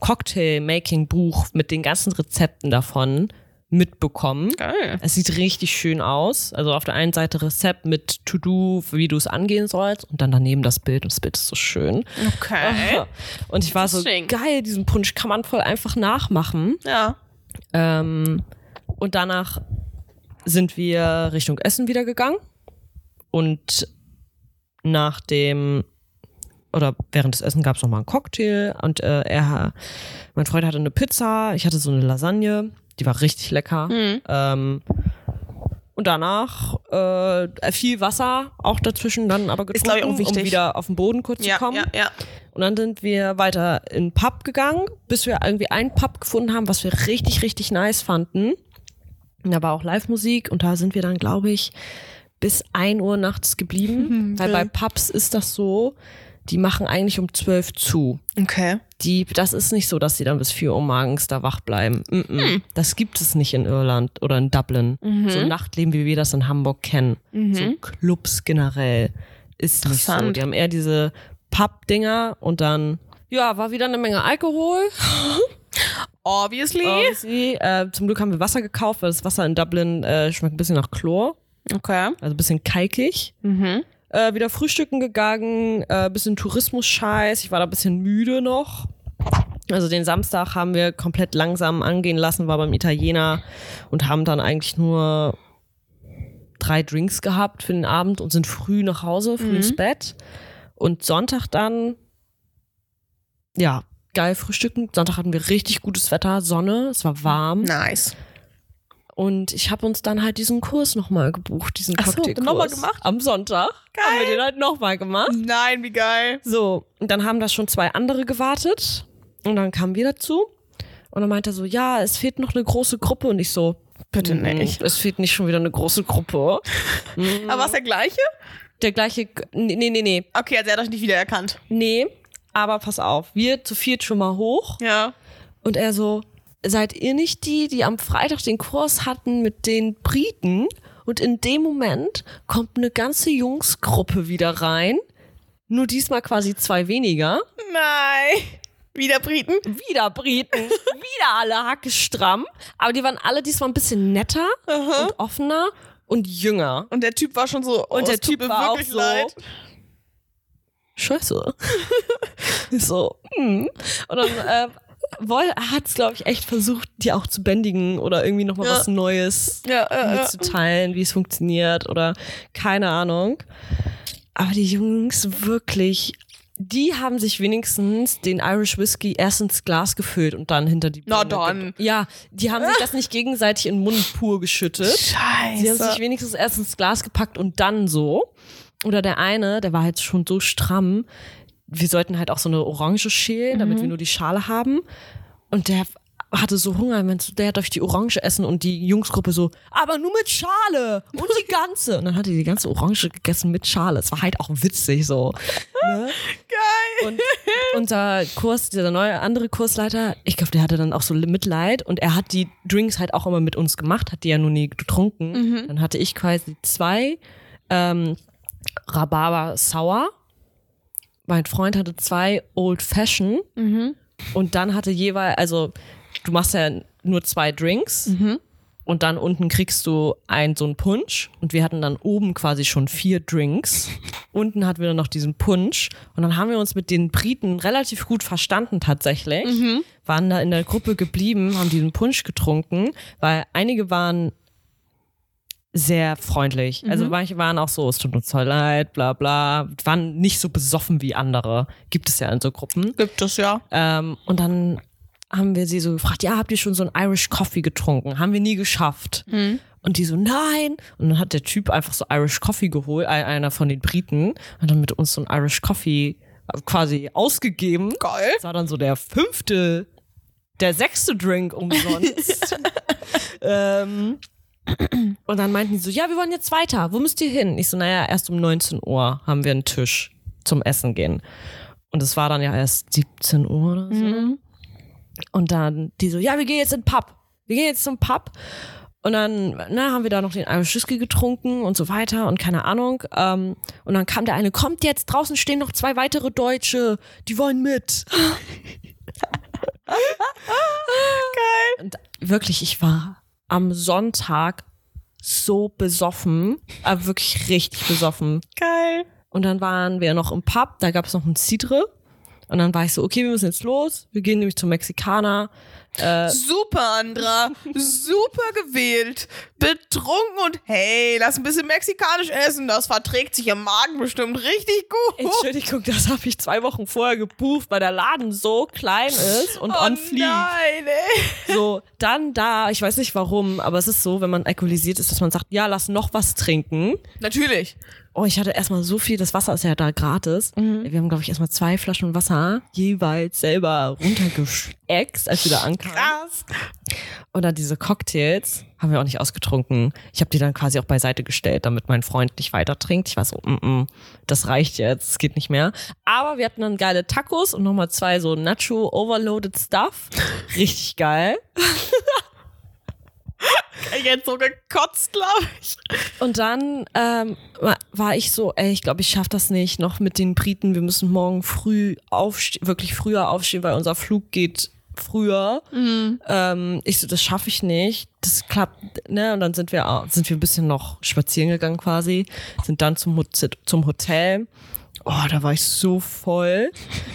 Speaker 2: Cocktail-Making-Buch mit den ganzen Rezepten davon mitbekommen.
Speaker 1: Geil.
Speaker 2: Es sieht richtig schön aus. Also auf der einen Seite Rezept mit To-Do, wie du es angehen sollst und dann daneben das Bild und das Bild ist so schön.
Speaker 1: Okay. (laughs)
Speaker 2: Und ich war so, geil, diesen Punsch kann man voll einfach nachmachen.
Speaker 1: Ja.
Speaker 2: Ähm, und danach sind wir Richtung Essen wieder gegangen. Und nach dem, oder während des Essen gab es nochmal einen Cocktail. Und äh, er, mein Freund hatte eine Pizza, ich hatte so eine Lasagne, die war richtig lecker.
Speaker 1: Mhm.
Speaker 2: Ähm, und danach äh, viel Wasser auch dazwischen dann aber getrunken,
Speaker 1: glaub ich, auch
Speaker 2: um
Speaker 1: wichtig.
Speaker 2: wieder auf den Boden kurz
Speaker 1: Ja,
Speaker 2: zu kommen.
Speaker 1: ja, ja.
Speaker 2: Und dann sind wir weiter in den Pub gegangen, bis wir irgendwie einen Pub gefunden haben, was wir richtig, richtig nice fanden. Und da war auch Live-Musik und da sind wir dann, glaube ich, bis 1 Uhr nachts geblieben. Weil bei Pubs ist das so, die machen eigentlich um 12 zu.
Speaker 1: Okay.
Speaker 2: Die, das ist nicht so, dass sie dann bis 4 Uhr morgens da wach bleiben. Mm -mm. Das gibt es nicht in Irland oder in Dublin. So ein Nachtleben, wie wir das in Hamburg kennen. So Clubs generell ist nicht so. Die haben eher diese Pub-Dinger und dann, ja, war wieder eine Menge Alkohol. (laughs)
Speaker 1: Obviously.
Speaker 2: Obviously. Äh, zum Glück haben wir Wasser gekauft, weil das Wasser in Dublin äh, schmeckt ein bisschen nach Chlor.
Speaker 1: Okay.
Speaker 2: Also ein bisschen kalkig.
Speaker 1: Mhm.
Speaker 2: Äh, wieder frühstücken gegangen, äh, bisschen Tourismus-Scheiß. Ich war da ein bisschen müde noch. Also den Samstag haben wir komplett langsam angehen lassen, war beim Italiener und haben dann eigentlich nur drei Drinks gehabt für den Abend und sind früh nach Hause, früh ins Bett. Und Sonntag dann, ja, geil frühstücken. Sonntag hatten wir richtig gutes Wetter, Sonne, es war warm.
Speaker 1: Nice.
Speaker 2: Und ich habe uns dann halt diesen Kurs nochmal gebucht, diesen
Speaker 1: Ach so,
Speaker 2: Cocktailkurs.
Speaker 1: nochmal gemacht?
Speaker 2: Am Sonntag haben wir den halt nochmal gemacht.
Speaker 1: Nein, wie geil.
Speaker 2: So, und dann haben da schon zwei andere gewartet. Und dann kamen wir dazu. Und dann meinte er so, ja, es fehlt noch eine große Gruppe. Und ich so,
Speaker 1: Bitte
Speaker 2: "Mm,
Speaker 1: nicht.
Speaker 2: Es fehlt nicht schon wieder eine große Gruppe. (laughs)
Speaker 1: Aber war es der gleiche?
Speaker 2: Der gleiche, nee, nee, nee, nee,
Speaker 1: Okay, also er hat euch nicht wiedererkannt.
Speaker 2: nee. Aber pass auf, wir zu viert schon mal hoch.
Speaker 1: Ja.
Speaker 2: Und er so, seid ihr nicht die, die am Freitag den Kurs hatten mit den Briten? Und in dem Moment kommt eine ganze Jungsgruppe wieder rein. Nur diesmal quasi zwei weniger.
Speaker 1: Nein. Wieder Briten?
Speaker 2: Wieder Briten. (laughs) wieder alle hackestramm. Aber die waren alle diesmal ein bisschen netter und offener und jünger.
Speaker 1: Und der Typ war schon so, oh,
Speaker 2: Und der Typ war auch so,
Speaker 1: leid.
Speaker 2: Scheiße. (laughs) So, hm. Und dann äh, woll, hat es, glaube ich, echt versucht, die auch zu bändigen oder irgendwie nochmal
Speaker 1: Ja.
Speaker 2: was Neues
Speaker 1: Ja, ja,
Speaker 2: mitzuteilen, wie es funktioniert oder keine Ahnung. Aber die Jungs wirklich, die haben sich wenigstens den Irish Whiskey erst ins Glas gefüllt und dann hinter die
Speaker 1: Na
Speaker 2: Birne
Speaker 1: dann.
Speaker 2: ge- Ja, die haben sich das nicht gegenseitig in den Mund pur geschüttet. Sie haben sich
Speaker 1: Scheiße.
Speaker 2: wenigstens erst ins Glas gepackt und dann so. Oder der eine, der war halt schon so stramm. Wir sollten halt auch so eine Orange schälen, damit wir nur die Schale haben. Und der hatte so Hunger, er der darf ich die Orange essen und die Jungsgruppe so, aber nur mit Schale und die ganze. Und dann hat er die ganze Orange gegessen mit Schale. Es war halt auch witzig so. Ne? (laughs)
Speaker 1: Geil.
Speaker 2: Und unser Kurs, dieser neue andere Kursleiter, ich glaube, der hatte dann auch so Mitleid und er hat die Drinks halt auch immer mit uns gemacht, hat die ja nur nie getrunken. Dann hatte ich quasi zwei ähm, Rhabarber Sour. Mein Freund hatte zwei Old Fashion. Und dann hatte jeweils, also du machst ja nur zwei Drinks. Und dann unten kriegst du ein so ein Punsch. Und wir hatten dann oben quasi schon vier Drinks. unten hatten wir dann noch diesen Punsch. Und dann haben wir uns mit den Briten relativ gut verstanden tatsächlich. Waren da in der Gruppe geblieben, haben diesen Punsch getrunken, weil einige waren sehr freundlich. Also manche waren auch so, es tut uns voll leid, bla bla. Waren nicht so besoffen wie andere. Gibt es ja in so Gruppen.
Speaker 1: Gibt es ja.
Speaker 2: Ähm, und dann haben wir sie so gefragt, ja, habt ihr schon so einen Irish Coffee getrunken? Haben wir nie geschafft. Und die so, nein. Und dann hat der Typ einfach so Irish Coffee geholt, ein- einer von den Briten, und dann mit uns so ein Irish Coffee quasi ausgegeben.
Speaker 1: Geil.
Speaker 2: Das war dann so der fünfte, der sechste Drink umsonst. (laughs) ähm, und dann meinten die so, ja, wir wollen jetzt weiter. Wo müsst ihr hin? Ich so, naja, erst um 19 Uhr haben wir einen Tisch zum Essen gehen. Und es war dann ja erst 17 Uhr oder so. Und dann die so, ja, wir gehen jetzt in den Pub. Wir gehen jetzt zum Pub. Und dann na, haben wir da noch den Irish Whisky getrunken und so weiter und keine Ahnung. Ähm, und dann kam der eine, kommt jetzt, draußen stehen noch zwei weitere Deutsche, die wollen mit. (laughs) Geil. Und wirklich, ich war am Sonntag so besoffen, aber wirklich richtig besoffen.
Speaker 1: Geil.
Speaker 2: Und dann waren wir noch im Pub, da gab es noch ein Cidre. Und dann war ich so, okay, wir müssen jetzt los. Wir gehen nämlich zum Mexikaner.
Speaker 1: Super, Andra. Super gewählt. Betrunken und hey, lass ein bisschen mexikanisch essen. Das verträgt sich im Magen bestimmt richtig gut.
Speaker 2: Entschuldigung, das habe ich zwei Wochen vorher gebucht, weil der Laden so klein ist und
Speaker 1: oh
Speaker 2: on fleek.
Speaker 1: nein, ey.
Speaker 2: So, dann da, ich weiß nicht warum, aber es ist so, wenn man alkoholisiert ist, dass man sagt, ja, lass noch was trinken.
Speaker 1: Natürlich.
Speaker 2: Oh, ich hatte erstmal so viel, das Wasser ist ja da gratis.
Speaker 1: Mhm.
Speaker 2: Wir haben, glaube ich, erstmal zwei Flaschen Wasser jeweils selber runtergeäxt, als wir da ankamen.
Speaker 1: Krass.
Speaker 2: Und dann diese Cocktails haben wir auch nicht ausgetrunken. Ich habe die dann quasi auch beiseite gestellt, damit mein Freund nicht weiter trinkt. Ich war so, mm -mm, das reicht jetzt, es geht nicht mehr. Aber wir hatten dann geile Tacos und nochmal zwei so Nacho Overloaded Stuff. (laughs) Richtig geil. (laughs) (laughs)
Speaker 1: Jetzt so gekotzt, glaube ich.
Speaker 2: Und dann ähm, war ich so, ey, ich glaube, ich schaff das nicht noch mit den Briten. Wir müssen morgen früh aufstehen, wirklich früher aufstehen, weil unser Flug geht früher. Ähm, ich so, das schaffe ich nicht. Das klappt, ne? Und dann sind wir au- sind wir ein bisschen noch spazieren gegangen quasi, sind dann zum, zum Hotel. Oh, da war ich so voll.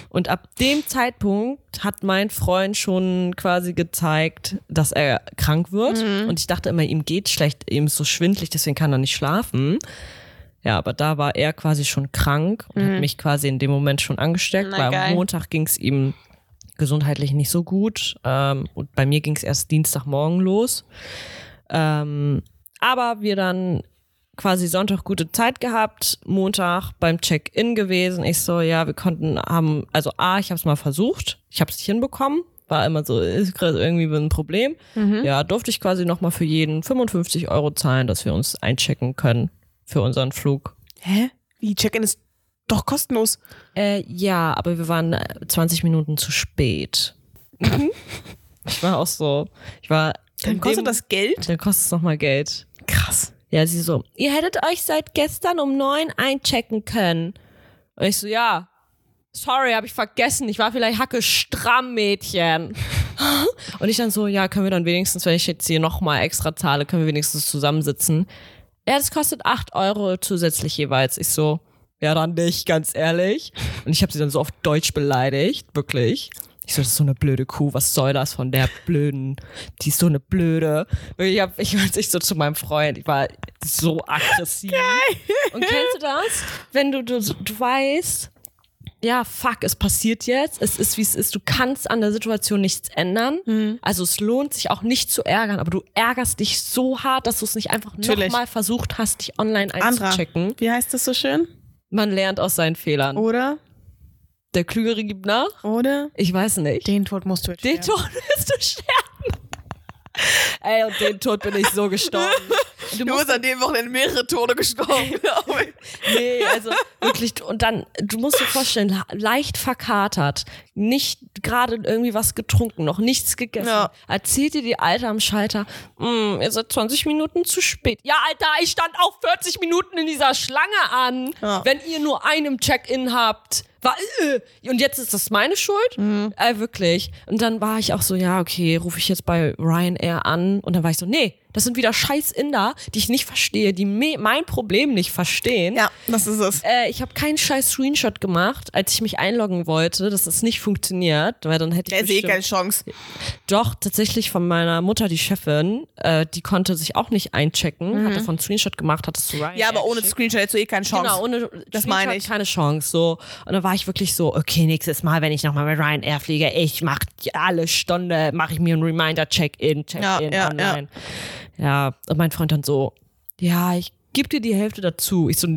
Speaker 2: Und ab dem Zeitpunkt hat mein Freund schon quasi gezeigt, dass er krank wird. Und ich dachte immer, ihm geht schlecht, ihm ist so schwindlig, deswegen kann er nicht schlafen. Ja, aber da war er quasi schon krank und hat mich quasi in dem Moment schon angesteckt,
Speaker 1: Na,
Speaker 2: weil
Speaker 1: geil.
Speaker 2: am Montag ging es ihm gesundheitlich nicht so gut. Ähm, und bei mir ging es erst Dienstagmorgen los. Ähm, aber wir dann quasi Sonntag gute Zeit gehabt, Montag beim Check-in gewesen. Ich so, ja, wir konnten haben, also A, ich habe es mal versucht, ich habe es nicht hinbekommen. War immer so, ist gerade irgendwie ein Problem. Ja, durfte ich quasi nochmal für jeden 55 Euro zahlen, dass wir uns einchecken können für unseren Flug.
Speaker 1: Hä? Wie? Check-in ist doch kostenlos.
Speaker 2: Äh, ja, aber wir waren äh, 20 Minuten zu spät. (laughs) ich war auch so, ich war.
Speaker 1: Dann kostet
Speaker 2: dem-
Speaker 1: das Geld?
Speaker 2: Dann kostet es nochmal Geld.
Speaker 1: Krass.
Speaker 2: Ja, sie so, ihr hättet euch seit gestern um neun einchecken können. Und ich so, ja, sorry, habe ich vergessen. Ich war vielleicht hacke stramm, Mädchen. (laughs) Und ich dann so, ja, können wir dann wenigstens, wenn ich jetzt hier nochmal extra zahle, können wir wenigstens zusammensitzen. Ja, das kostet acht Euro zusätzlich jeweils. Ich so, ja, dann nicht, ganz ehrlich. Und ich habe sie dann so auf Deutsch beleidigt, wirklich. Ich so, das ist so eine blöde Kuh, was soll das von der blöden, die ist so eine blöde. Ich, hab, ich weiß nicht so zu meinem Freund, ich war so aggressiv. Und kennst du das? Wenn du, du, du weißt, ja, fuck, es passiert jetzt, es ist wie es ist, du kannst an der Situation nichts ändern. Also es lohnt sich auch nicht zu ärgern, aber du ärgerst dich so hart, dass du es nicht einfach nochmal versucht hast, dich online
Speaker 1: Andra,
Speaker 2: einzuchecken.
Speaker 1: wie heißt das so schön?
Speaker 2: Man lernt aus seinen Fehlern.
Speaker 1: Oder?
Speaker 2: Der Klügere gibt nach?
Speaker 1: Oder?
Speaker 2: Ich weiß nicht.
Speaker 1: Den Tod musst du jetzt
Speaker 2: Den
Speaker 1: sterben.
Speaker 2: Tod wirst du sterben. (laughs) Ey, und den Tod bin ich so gestorben.
Speaker 1: du, du bist an dem Wochenende mehrere Tode gestorben, (laughs) glaube ich.
Speaker 2: Nee, also wirklich. Und dann, du musst dir vorstellen, leicht verkatert, nicht gerade irgendwie was getrunken, noch nichts gegessen. Ja. Erzählt dir die Alte am Schalter, mm, ihr seid 20 Minuten zu spät. Ja, Alter, ich stand auch 40 Minuten in dieser Schlange an. Ja. Wenn ihr nur einen Check-in habt. War, äh, und jetzt ist das meine Schuld? Mhm. Äh, wirklich. Und dann war ich auch so, ja, okay, rufe ich jetzt bei Ryanair an. Und dann war ich so, nee, das sind wieder scheiß Inder, die ich nicht verstehe, die mein Problem nicht verstehen.
Speaker 1: Ja, das ist es.
Speaker 2: Äh, ich habe keinen scheiß Screenshot gemacht, als ich mich einloggen wollte, dass das nicht funktioniert, weil dann hätte ich.
Speaker 1: Der sehe keine Chance.
Speaker 2: Doch, tatsächlich von meiner Mutter, die Chefin, äh, die konnte sich auch nicht einchecken, mhm. hatte von Screenshot gemacht, hat es zu Ryan.
Speaker 1: Ja, aber ohne Screenshot hättest du eh keine Chance.
Speaker 2: Genau, ohne das meine ich. keine Chance. So. Und dann war ich wirklich so, okay, nächstes Mal, wenn ich nochmal mit Ryanair fliege, ich mache alle Stunde, mache ich mir einen Reminder, Check-in, Check-in, ja, ja, online. Ja. Ja, und mein Freund dann so, ja, ich gebe dir die Hälfte dazu. Ich so,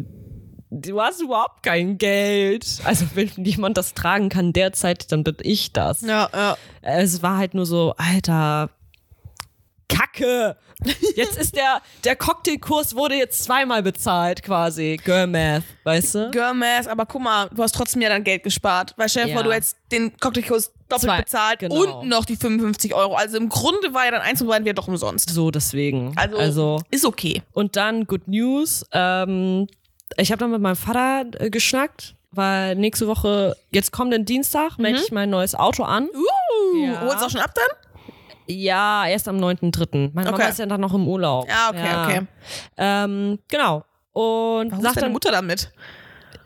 Speaker 2: du hast überhaupt kein Geld. Also wenn jemand das tragen kann derzeit, dann bin ich das.
Speaker 1: Ja, ja.
Speaker 2: Es war halt nur so, Alter, Kacke. Jetzt ist der, der Cocktailkurs wurde jetzt zweimal bezahlt quasi. Girl Math, weißt du?
Speaker 1: Girl Math, aber guck mal, du hast trotzdem ja dann Geld gespart. Weil stell dir ja. vor, du hättest den Cocktailkurs doppelt Zwei, bezahlt genau. und noch die 55 Euro. Also im Grunde war ja dann eins und beiden doch umsonst.
Speaker 2: So, deswegen.
Speaker 1: Also, also, ist okay.
Speaker 2: Und dann Good News. Ähm, ich habe dann mit meinem Vater äh, geschnackt, weil nächste Woche, jetzt kommenden Dienstag, mhm. melde ich mein neues Auto an.
Speaker 1: Uh, ja. holst du auch schon ab dann?
Speaker 2: Ja, erst am 9.3. Meine okay. Mama ist ja dann noch im Urlaub.
Speaker 1: Ja, okay, ja. okay.
Speaker 2: Ähm, genau. Und
Speaker 1: Warum sagt deine dann, Mutter damit?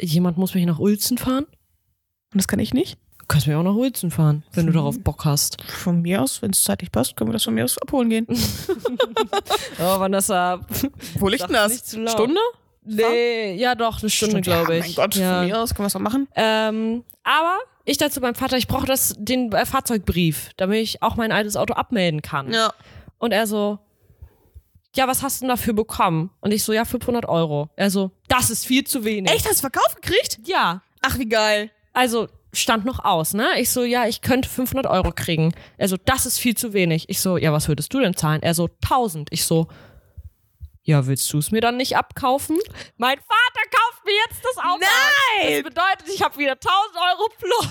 Speaker 2: Jemand muss mich nach Ulzen fahren.
Speaker 1: Und das kann ich nicht?
Speaker 2: Du kannst mich auch nach Ulzen fahren, wenn du darauf Bock hast.
Speaker 1: Von mir aus, wenn es zeitlich passt, können wir das von mir aus abholen gehen. (laughs)
Speaker 2: oh, wann das ab?
Speaker 1: Wo liegt denn das?
Speaker 2: Stunde? Nee, ja doch, eine Stunde, glaube ich.
Speaker 1: Ja, mein Gott, ja. von mir aus können wir es auch machen.
Speaker 2: Ähm, aber ich dazu beim Vater, ich brauche das, den äh, Fahrzeugbrief, damit ich auch mein altes Auto abmelden kann.
Speaker 1: Ja.
Speaker 2: Und er so, ja, was hast du denn dafür bekommen? Und ich so, ja, 500 Euro. Er so, das ist viel zu wenig.
Speaker 1: Echt, hast du verkauft gekriegt?
Speaker 2: Ja.
Speaker 1: Ach, wie geil.
Speaker 2: Also, stand noch aus, ne? Ich so, ja, ich könnte 500 Euro kriegen. Er so, das ist viel zu wenig. Ich so, ja, was würdest du denn zahlen? Er so, 1000. Ich so, ja, willst du es mir dann nicht abkaufen? Mein Vater kauft mir jetzt das Auto.
Speaker 1: Nein!
Speaker 2: Das bedeutet, ich habe wieder 1000 Euro plus.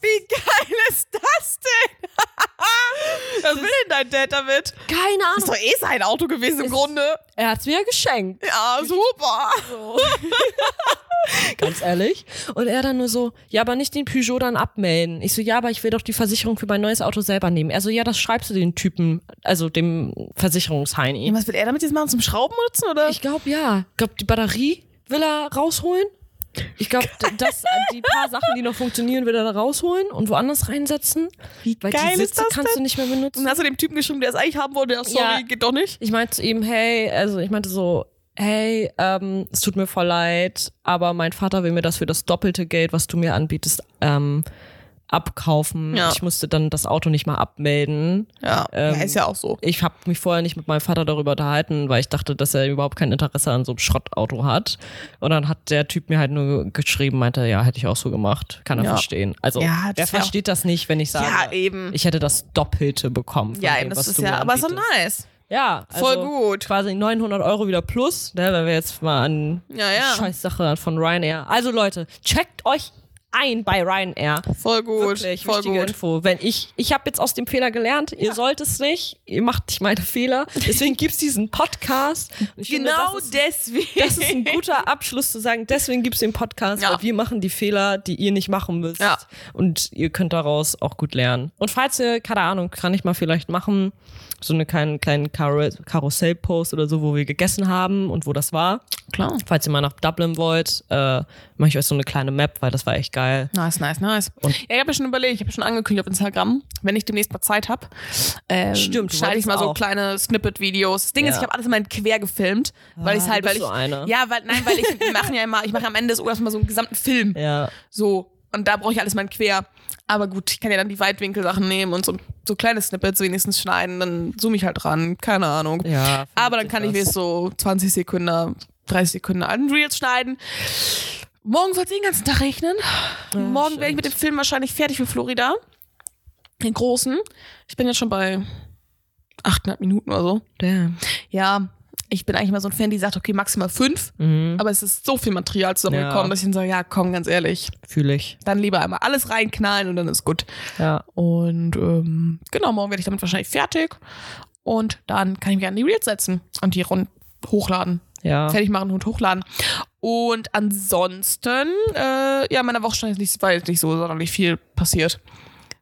Speaker 1: Wie geil ist das denn? (laughs) Was will denn dein Dad damit?
Speaker 2: Keine Ahnung.
Speaker 1: Das ist doch eh sein Auto gewesen im ist, Grunde.
Speaker 2: Er hat es mir geschenkt.
Speaker 1: Ja, super. So. (laughs)
Speaker 2: Ganz ehrlich. Und er dann nur so, ja, aber nicht den Peugeot dann abmelden. Ich so, ja, aber ich will doch die Versicherung für mein neues Auto selber nehmen. Er so, ja, das schreibst du den Typen, also dem Versicherungsheini.
Speaker 1: Ja, was will er damit jetzt machen? Zum Schrauben nutzen, oder?
Speaker 2: Ich glaube, ja. Ich glaube, die Batterie will er rausholen. Ich glaube, das, die paar Sachen, die noch funktionieren, will er da rausholen und woanders reinsetzen.
Speaker 1: Wie weil geil die Sitze
Speaker 2: kannst
Speaker 1: denn?
Speaker 2: du nicht mehr benutzen.
Speaker 1: Und hast du dem Typen geschrieben, der es eigentlich haben wollte, ja, sorry, ja, geht doch nicht?
Speaker 2: Ich meinte ihm, hey, also ich meinte so, hey, ähm, es tut mir voll leid, aber mein Vater will mir das für das doppelte Geld, was du mir anbietest, ähm, abkaufen. Ja. Ich musste dann das Auto nicht mal abmelden.
Speaker 1: Ja, ähm, ja ist ja auch so.
Speaker 2: Ich habe mich vorher nicht mit meinem Vater darüber unterhalten, weil ich dachte, dass er überhaupt kein Interesse an so einem Schrottauto hat. Und dann hat der Typ mir halt nur geschrieben, meinte, ja, hätte ich auch so gemacht. Kann er ja. verstehen. Also,
Speaker 1: ja,
Speaker 2: wer versteht das nicht, wenn ich sage,
Speaker 1: ja, eben.
Speaker 2: ich hätte das Doppelte bekommen.
Speaker 1: Ja, dem, eben, das ist ja, aber so nice.
Speaker 2: Ja,
Speaker 1: also voll gut.
Speaker 2: Quasi 900 Euro wieder plus, ne, wenn wir jetzt mal an
Speaker 1: ja, ja.
Speaker 2: Scheißsache von Ryanair. Also Leute, checkt euch ein bei Ryanair.
Speaker 1: Voll gut.
Speaker 2: Wirklich,
Speaker 1: voll
Speaker 2: wichtige
Speaker 1: gut.
Speaker 2: Info. Wenn ich, ich habe jetzt aus dem Fehler gelernt, ihr sollt es nicht, ihr macht nicht meine Fehler. Deswegen gibt's diesen Podcast.
Speaker 1: genau finde, das ist, deswegen.
Speaker 2: Das ist ein guter Abschluss zu sagen, deswegen gibt's den Podcast, ja. weil wir machen die Fehler, die ihr nicht machen müsst.
Speaker 1: Ja.
Speaker 2: Und ihr könnt daraus auch gut lernen. Und falls ihr, keine Ahnung, kann ich mal vielleicht machen, so eine kleinen, kleinen Karussell-Post oder so, wo wir gegessen haben und wo das war.
Speaker 1: Klar.
Speaker 2: Falls ihr mal nach Dublin wollt, äh, mache ich euch so eine kleine Map, weil das war echt geil.
Speaker 1: Nice, nice, nice. Und ja, ich habe ja schon überlegt, ich habe schon angekündigt auf Instagram, wenn ich demnächst mal Zeit habe, ähm,
Speaker 2: Stimmt,
Speaker 1: schneide ich mal auch. so kleine Snippet-Videos. Das Ding ja. ist, ich habe alles mal quer gefilmt, weil ich ah, halt, weil ich,
Speaker 2: so eine.
Speaker 1: ja, weil nein, weil ich mache ja immer, ich mache am Ende des Urlaubs mal so einen gesamten Film.
Speaker 2: Ja.
Speaker 1: So und da brauche ich alles mal quer. Aber gut, ich kann ja dann die Weitwinkelsachen nehmen und so, so kleine Snippets wenigstens schneiden, dann zoome ich halt dran, keine Ahnung.
Speaker 2: Ja,
Speaker 1: Aber dann kann ich mir so 20 Sekunden, 30 Sekunden an Reels schneiden. Morgen soll es den ganzen Tag regnen. Ja, Morgen werde ich mit dem Film wahrscheinlich fertig für Florida. Den großen. Ich bin jetzt schon bei 800 Minuten oder so.
Speaker 2: Damn.
Speaker 1: Ja, ich bin eigentlich mal so ein Fan, die sagt, okay, maximal fünf,
Speaker 2: Mhm.
Speaker 1: aber es ist so viel Material zusammengekommen,
Speaker 2: Ja.
Speaker 1: dass ich dann sage, ja, komm, ganz ehrlich,
Speaker 2: Fühle ich.
Speaker 1: dann lieber einmal alles reinknallen und dann ist gut.
Speaker 2: Ja.
Speaker 1: Und ähm, genau, morgen werde ich damit wahrscheinlich fertig und dann kann ich mich an die Reels setzen und die rund hochladen.
Speaker 2: Ja.
Speaker 1: fertig machen und hochladen. Und ansonsten, äh, ja, meine Woche ist nicht, war jetzt nicht so sonderlich viel passiert.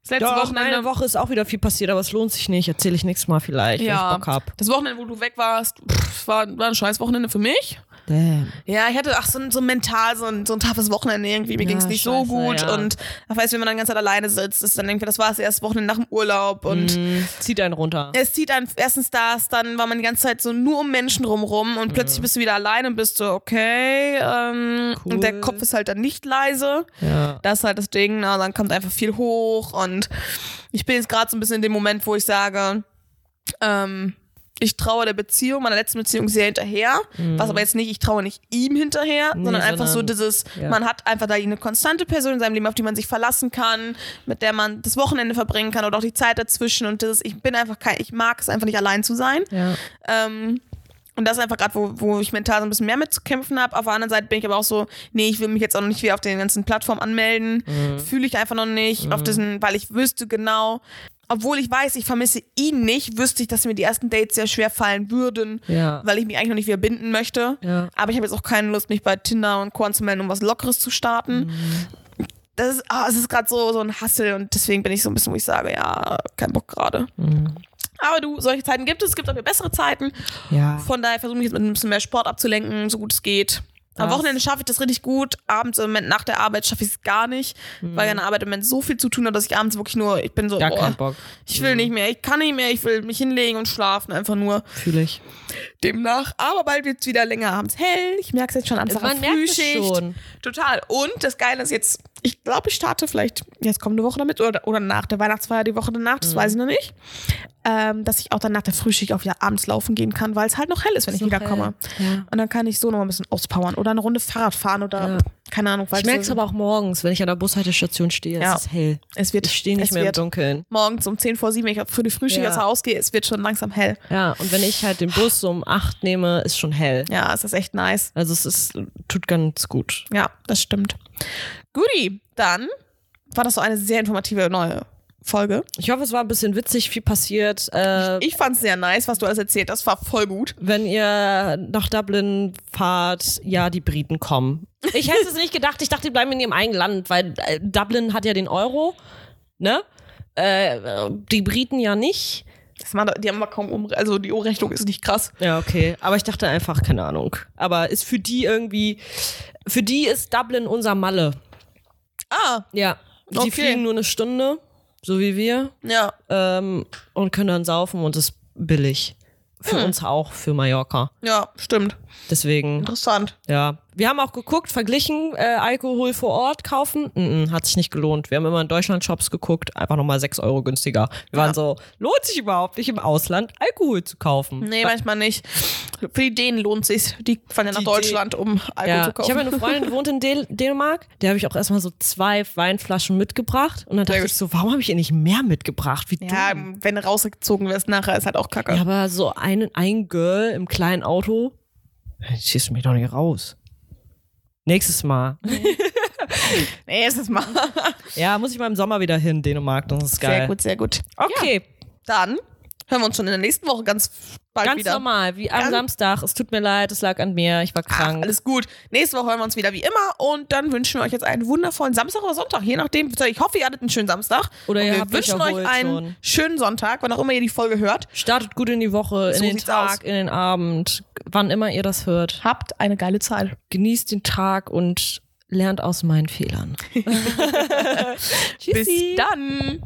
Speaker 1: Das letzte
Speaker 2: Doch,
Speaker 1: Wochenende.
Speaker 2: meine Woche ist auch wieder viel passiert, aber es lohnt sich nicht. Erzähle ich nächstes Mal vielleicht, wenn
Speaker 1: ja,
Speaker 2: ich Bock hab.
Speaker 1: das Wochenende, wo du weg warst, pff, war, war ein scheiß Wochenende für mich.
Speaker 2: Damn.
Speaker 1: Ja, ich hatte ach, so, so mental so ein, so ein toughes Wochenende irgendwie. Mir
Speaker 2: Ja,
Speaker 1: ging's nicht so
Speaker 2: scheiße,
Speaker 1: gut.
Speaker 2: ja.
Speaker 1: Und ich weiß, wenn man dann die ganze Zeit alleine sitzt, ist dann irgendwie, das war das erste Wochenende nach dem Urlaub. Und
Speaker 2: Mhm. Zieht einen runter.
Speaker 1: es zieht einen erstens das, dann war man die ganze Zeit so nur um Menschen rumrum und plötzlich bist du wieder alleine und bist so, okay, ähm,
Speaker 2: Cool.
Speaker 1: und der Kopf ist halt dann nicht leise.
Speaker 2: Ja.
Speaker 1: Das ist halt das Ding, na, dann kommt einfach viel hoch und ich bin jetzt gerade so ein bisschen in dem Moment, wo ich sage, ähm, ich traue der Beziehung, meiner letzten Beziehung sehr hinterher. Was aber jetzt nicht, ich traue nicht ihm hinterher,
Speaker 2: Nee,
Speaker 1: sondern einfach so
Speaker 2: sondern-
Speaker 1: dieses,
Speaker 2: ja.
Speaker 1: man hat einfach da eine konstante Person in seinem Leben, auf die man sich verlassen kann, mit der man das Wochenende verbringen kann oder auch die Zeit dazwischen und das, ich bin einfach kein, ich mag es einfach nicht allein zu sein.
Speaker 2: Ja.
Speaker 1: Ähm, und das ist einfach gerade, wo, wo ich mental so ein bisschen mehr mit zu kämpfen habe. Auf der anderen Seite bin ich aber auch so, nee, ich will mich jetzt auch noch nicht wieder auf den ganzen Plattformen anmelden. Fühle ich einfach noch nicht. Auf diesen, weil ich wüsste genau, obwohl ich weiß, ich vermisse ihn nicht, wüsste ich, dass mir die ersten Dates sehr schwer fallen würden,
Speaker 2: Ja.
Speaker 1: weil ich mich eigentlich noch nicht wieder binden möchte.
Speaker 2: Ja.
Speaker 1: Aber ich habe jetzt auch keine Lust, mich bei Tinder und Co. anzumelden, um was Lockeres zu starten. Das ist, es ist gerade so, so ein Hassel und deswegen bin ich so ein bisschen, wo ich sage, ja, kein Bock gerade. Aber du, solche Zeiten gibt es, es gibt auch bessere Zeiten.
Speaker 2: Ja.
Speaker 1: Von daher versuche ich jetzt mit ein bisschen mehr Sport abzulenken, so gut es geht. Am Wochenende schaffe ich das richtig gut. Abends im Moment nach der Arbeit schaffe ich es gar nicht, weil ja in der Arbeit im Moment so viel zu tun hat, dass ich abends wirklich nur, ich bin so,
Speaker 2: Gar
Speaker 1: oh,
Speaker 2: keinen Bock.
Speaker 1: ich will nicht mehr, ich kann nicht mehr, ich will mich hinlegen und schlafen, einfach nur
Speaker 2: Fühle ich.
Speaker 1: Demnach. Aber bald wird es wieder länger abends hell. Ich merke es jetzt schon Anfang
Speaker 2: Man
Speaker 1: der
Speaker 2: merkt es
Speaker 1: Frühschicht.
Speaker 2: schon.
Speaker 1: Total. Und das Geile ist jetzt, ich glaube, ich starte vielleicht jetzt kommende Woche damit oder, oder nach der Weihnachtsfeier die Woche danach,
Speaker 2: Mhm.
Speaker 1: das weiß ich noch nicht. Ähm, dass ich auch dann nach der Frühschicht auch wieder abends laufen gehen kann, weil es halt noch hell ist, wenn ich
Speaker 2: noch
Speaker 1: wiederkomme.
Speaker 2: Ja.
Speaker 1: Und dann kann ich so noch ein bisschen auspowern oder eine Runde Fahrrad fahren oder
Speaker 2: Ja.
Speaker 1: Keine Ahnung. Weil
Speaker 2: Ich merke es
Speaker 1: so,
Speaker 2: aber auch morgens, wenn ich an der Bushaltestation stehe.
Speaker 1: Ja.
Speaker 2: Es ist hell.
Speaker 1: es wird,
Speaker 2: Ich stehe nicht mehr im Dunkeln.
Speaker 1: morgens um 10 vor 7, wenn ich für die Frühschicht
Speaker 2: Ja.
Speaker 1: aus dem Haus gehe, es wird schon langsam hell.
Speaker 2: Ja, und wenn ich halt den Bus um 8 nehme, ist schon hell.
Speaker 1: Ja, es ist echt nice.
Speaker 2: Also es ist, tut ganz gut.
Speaker 1: Ja, das stimmt. Guti, dann war das so eine sehr informative neue Folge.
Speaker 2: Ich hoffe, es war ein bisschen witzig, viel passiert. Äh,
Speaker 1: Ich fand es sehr nice, was du alles erzählt hast. War voll gut.
Speaker 2: wenn ihr nach Dublin fahrt, ja, die Briten kommen. Ich hätte es nicht gedacht. Ich dachte, die bleiben in ihrem eigenen Land, weil äh, Dublin hat ja den Euro, ne? Äh, die Briten ja nicht.
Speaker 1: Das war, die haben wir kaum um, also die Umrechnung ist nicht krass.
Speaker 2: Ja, okay. Aber ich dachte einfach, keine Ahnung. Aber ist für die irgendwie, für die ist Dublin unser Malle.
Speaker 1: Ah,
Speaker 2: Ja. Die
Speaker 1: Okay.
Speaker 2: fliegen nur eine Stunde, so wie wir,
Speaker 1: ja.
Speaker 2: ähm, und können dann saufen und ist billig. Für uns auch, für Mallorca.
Speaker 1: Ja, stimmt.
Speaker 2: Deswegen,
Speaker 1: Interessant.
Speaker 2: ja. Wir haben auch geguckt, verglichen, äh, Alkohol vor Ort kaufen. Mm -mm, hat sich nicht gelohnt. Wir haben immer in Deutschland-Shops geguckt, einfach nochmal 6 Euro günstiger. Wir waren so, lohnt sich überhaupt nicht im Ausland Alkohol zu kaufen.
Speaker 1: Nee, manchmal nicht. Für die Dänen lohnt sich. Die fahren ja nach Deutschland, um Alkohol
Speaker 2: Ja,
Speaker 1: zu
Speaker 2: ich
Speaker 1: kaufen.
Speaker 2: habe eine Freundin, die wohnt in Dän- Dänemark. Der habe ich auch erstmal so zwei Weinflaschen mitgebracht. Und dann dachte
Speaker 1: Sehr
Speaker 2: ich so, warum habe ich ihr nicht mehr mitgebracht? Wie
Speaker 1: ja,
Speaker 2: dumm.
Speaker 1: wenn du rausgezogen wirst nachher, ist halt auch kacke.
Speaker 2: Ja, aber so ein, ein Girl im kleinen Auto, schießt mich doch nicht raus. Nächstes Mal. (laughs)
Speaker 1: Das mal.
Speaker 2: Ja, muss ich mal im Sommer wieder hin, Dänemark. Das ist geil.
Speaker 1: Sehr gut, sehr gut.
Speaker 2: Okay,
Speaker 1: Dann hören wir uns schon in der nächsten Woche ganz bald
Speaker 2: ganz
Speaker 1: wieder.
Speaker 2: normal, wie am
Speaker 1: Ganz-
Speaker 2: Samstag. Es tut mir leid, es lag an mir, ich war
Speaker 1: Ach,
Speaker 2: krank.
Speaker 1: alles gut. Nächste Woche hören wir uns wieder wie immer und dann wünschen wir euch jetzt einen wundervollen Samstag oder Sonntag, je nachdem. Ich hoffe, ihr hattet einen schönen Samstag.
Speaker 2: Oder
Speaker 1: und
Speaker 2: ihr
Speaker 1: wir wünschen euch einen
Speaker 2: schon.
Speaker 1: schönen Sonntag, wann auch immer ihr die Folge hört.
Speaker 2: Startet gut in die Woche,
Speaker 1: So
Speaker 2: in den Tag,
Speaker 1: aus.
Speaker 2: in den Abend, wann immer ihr das hört.
Speaker 1: Habt eine geile Zeit.
Speaker 2: Genießt den Tag und lernt aus meinen Fehlern. (laughs) (laughs)
Speaker 1: Bis dann.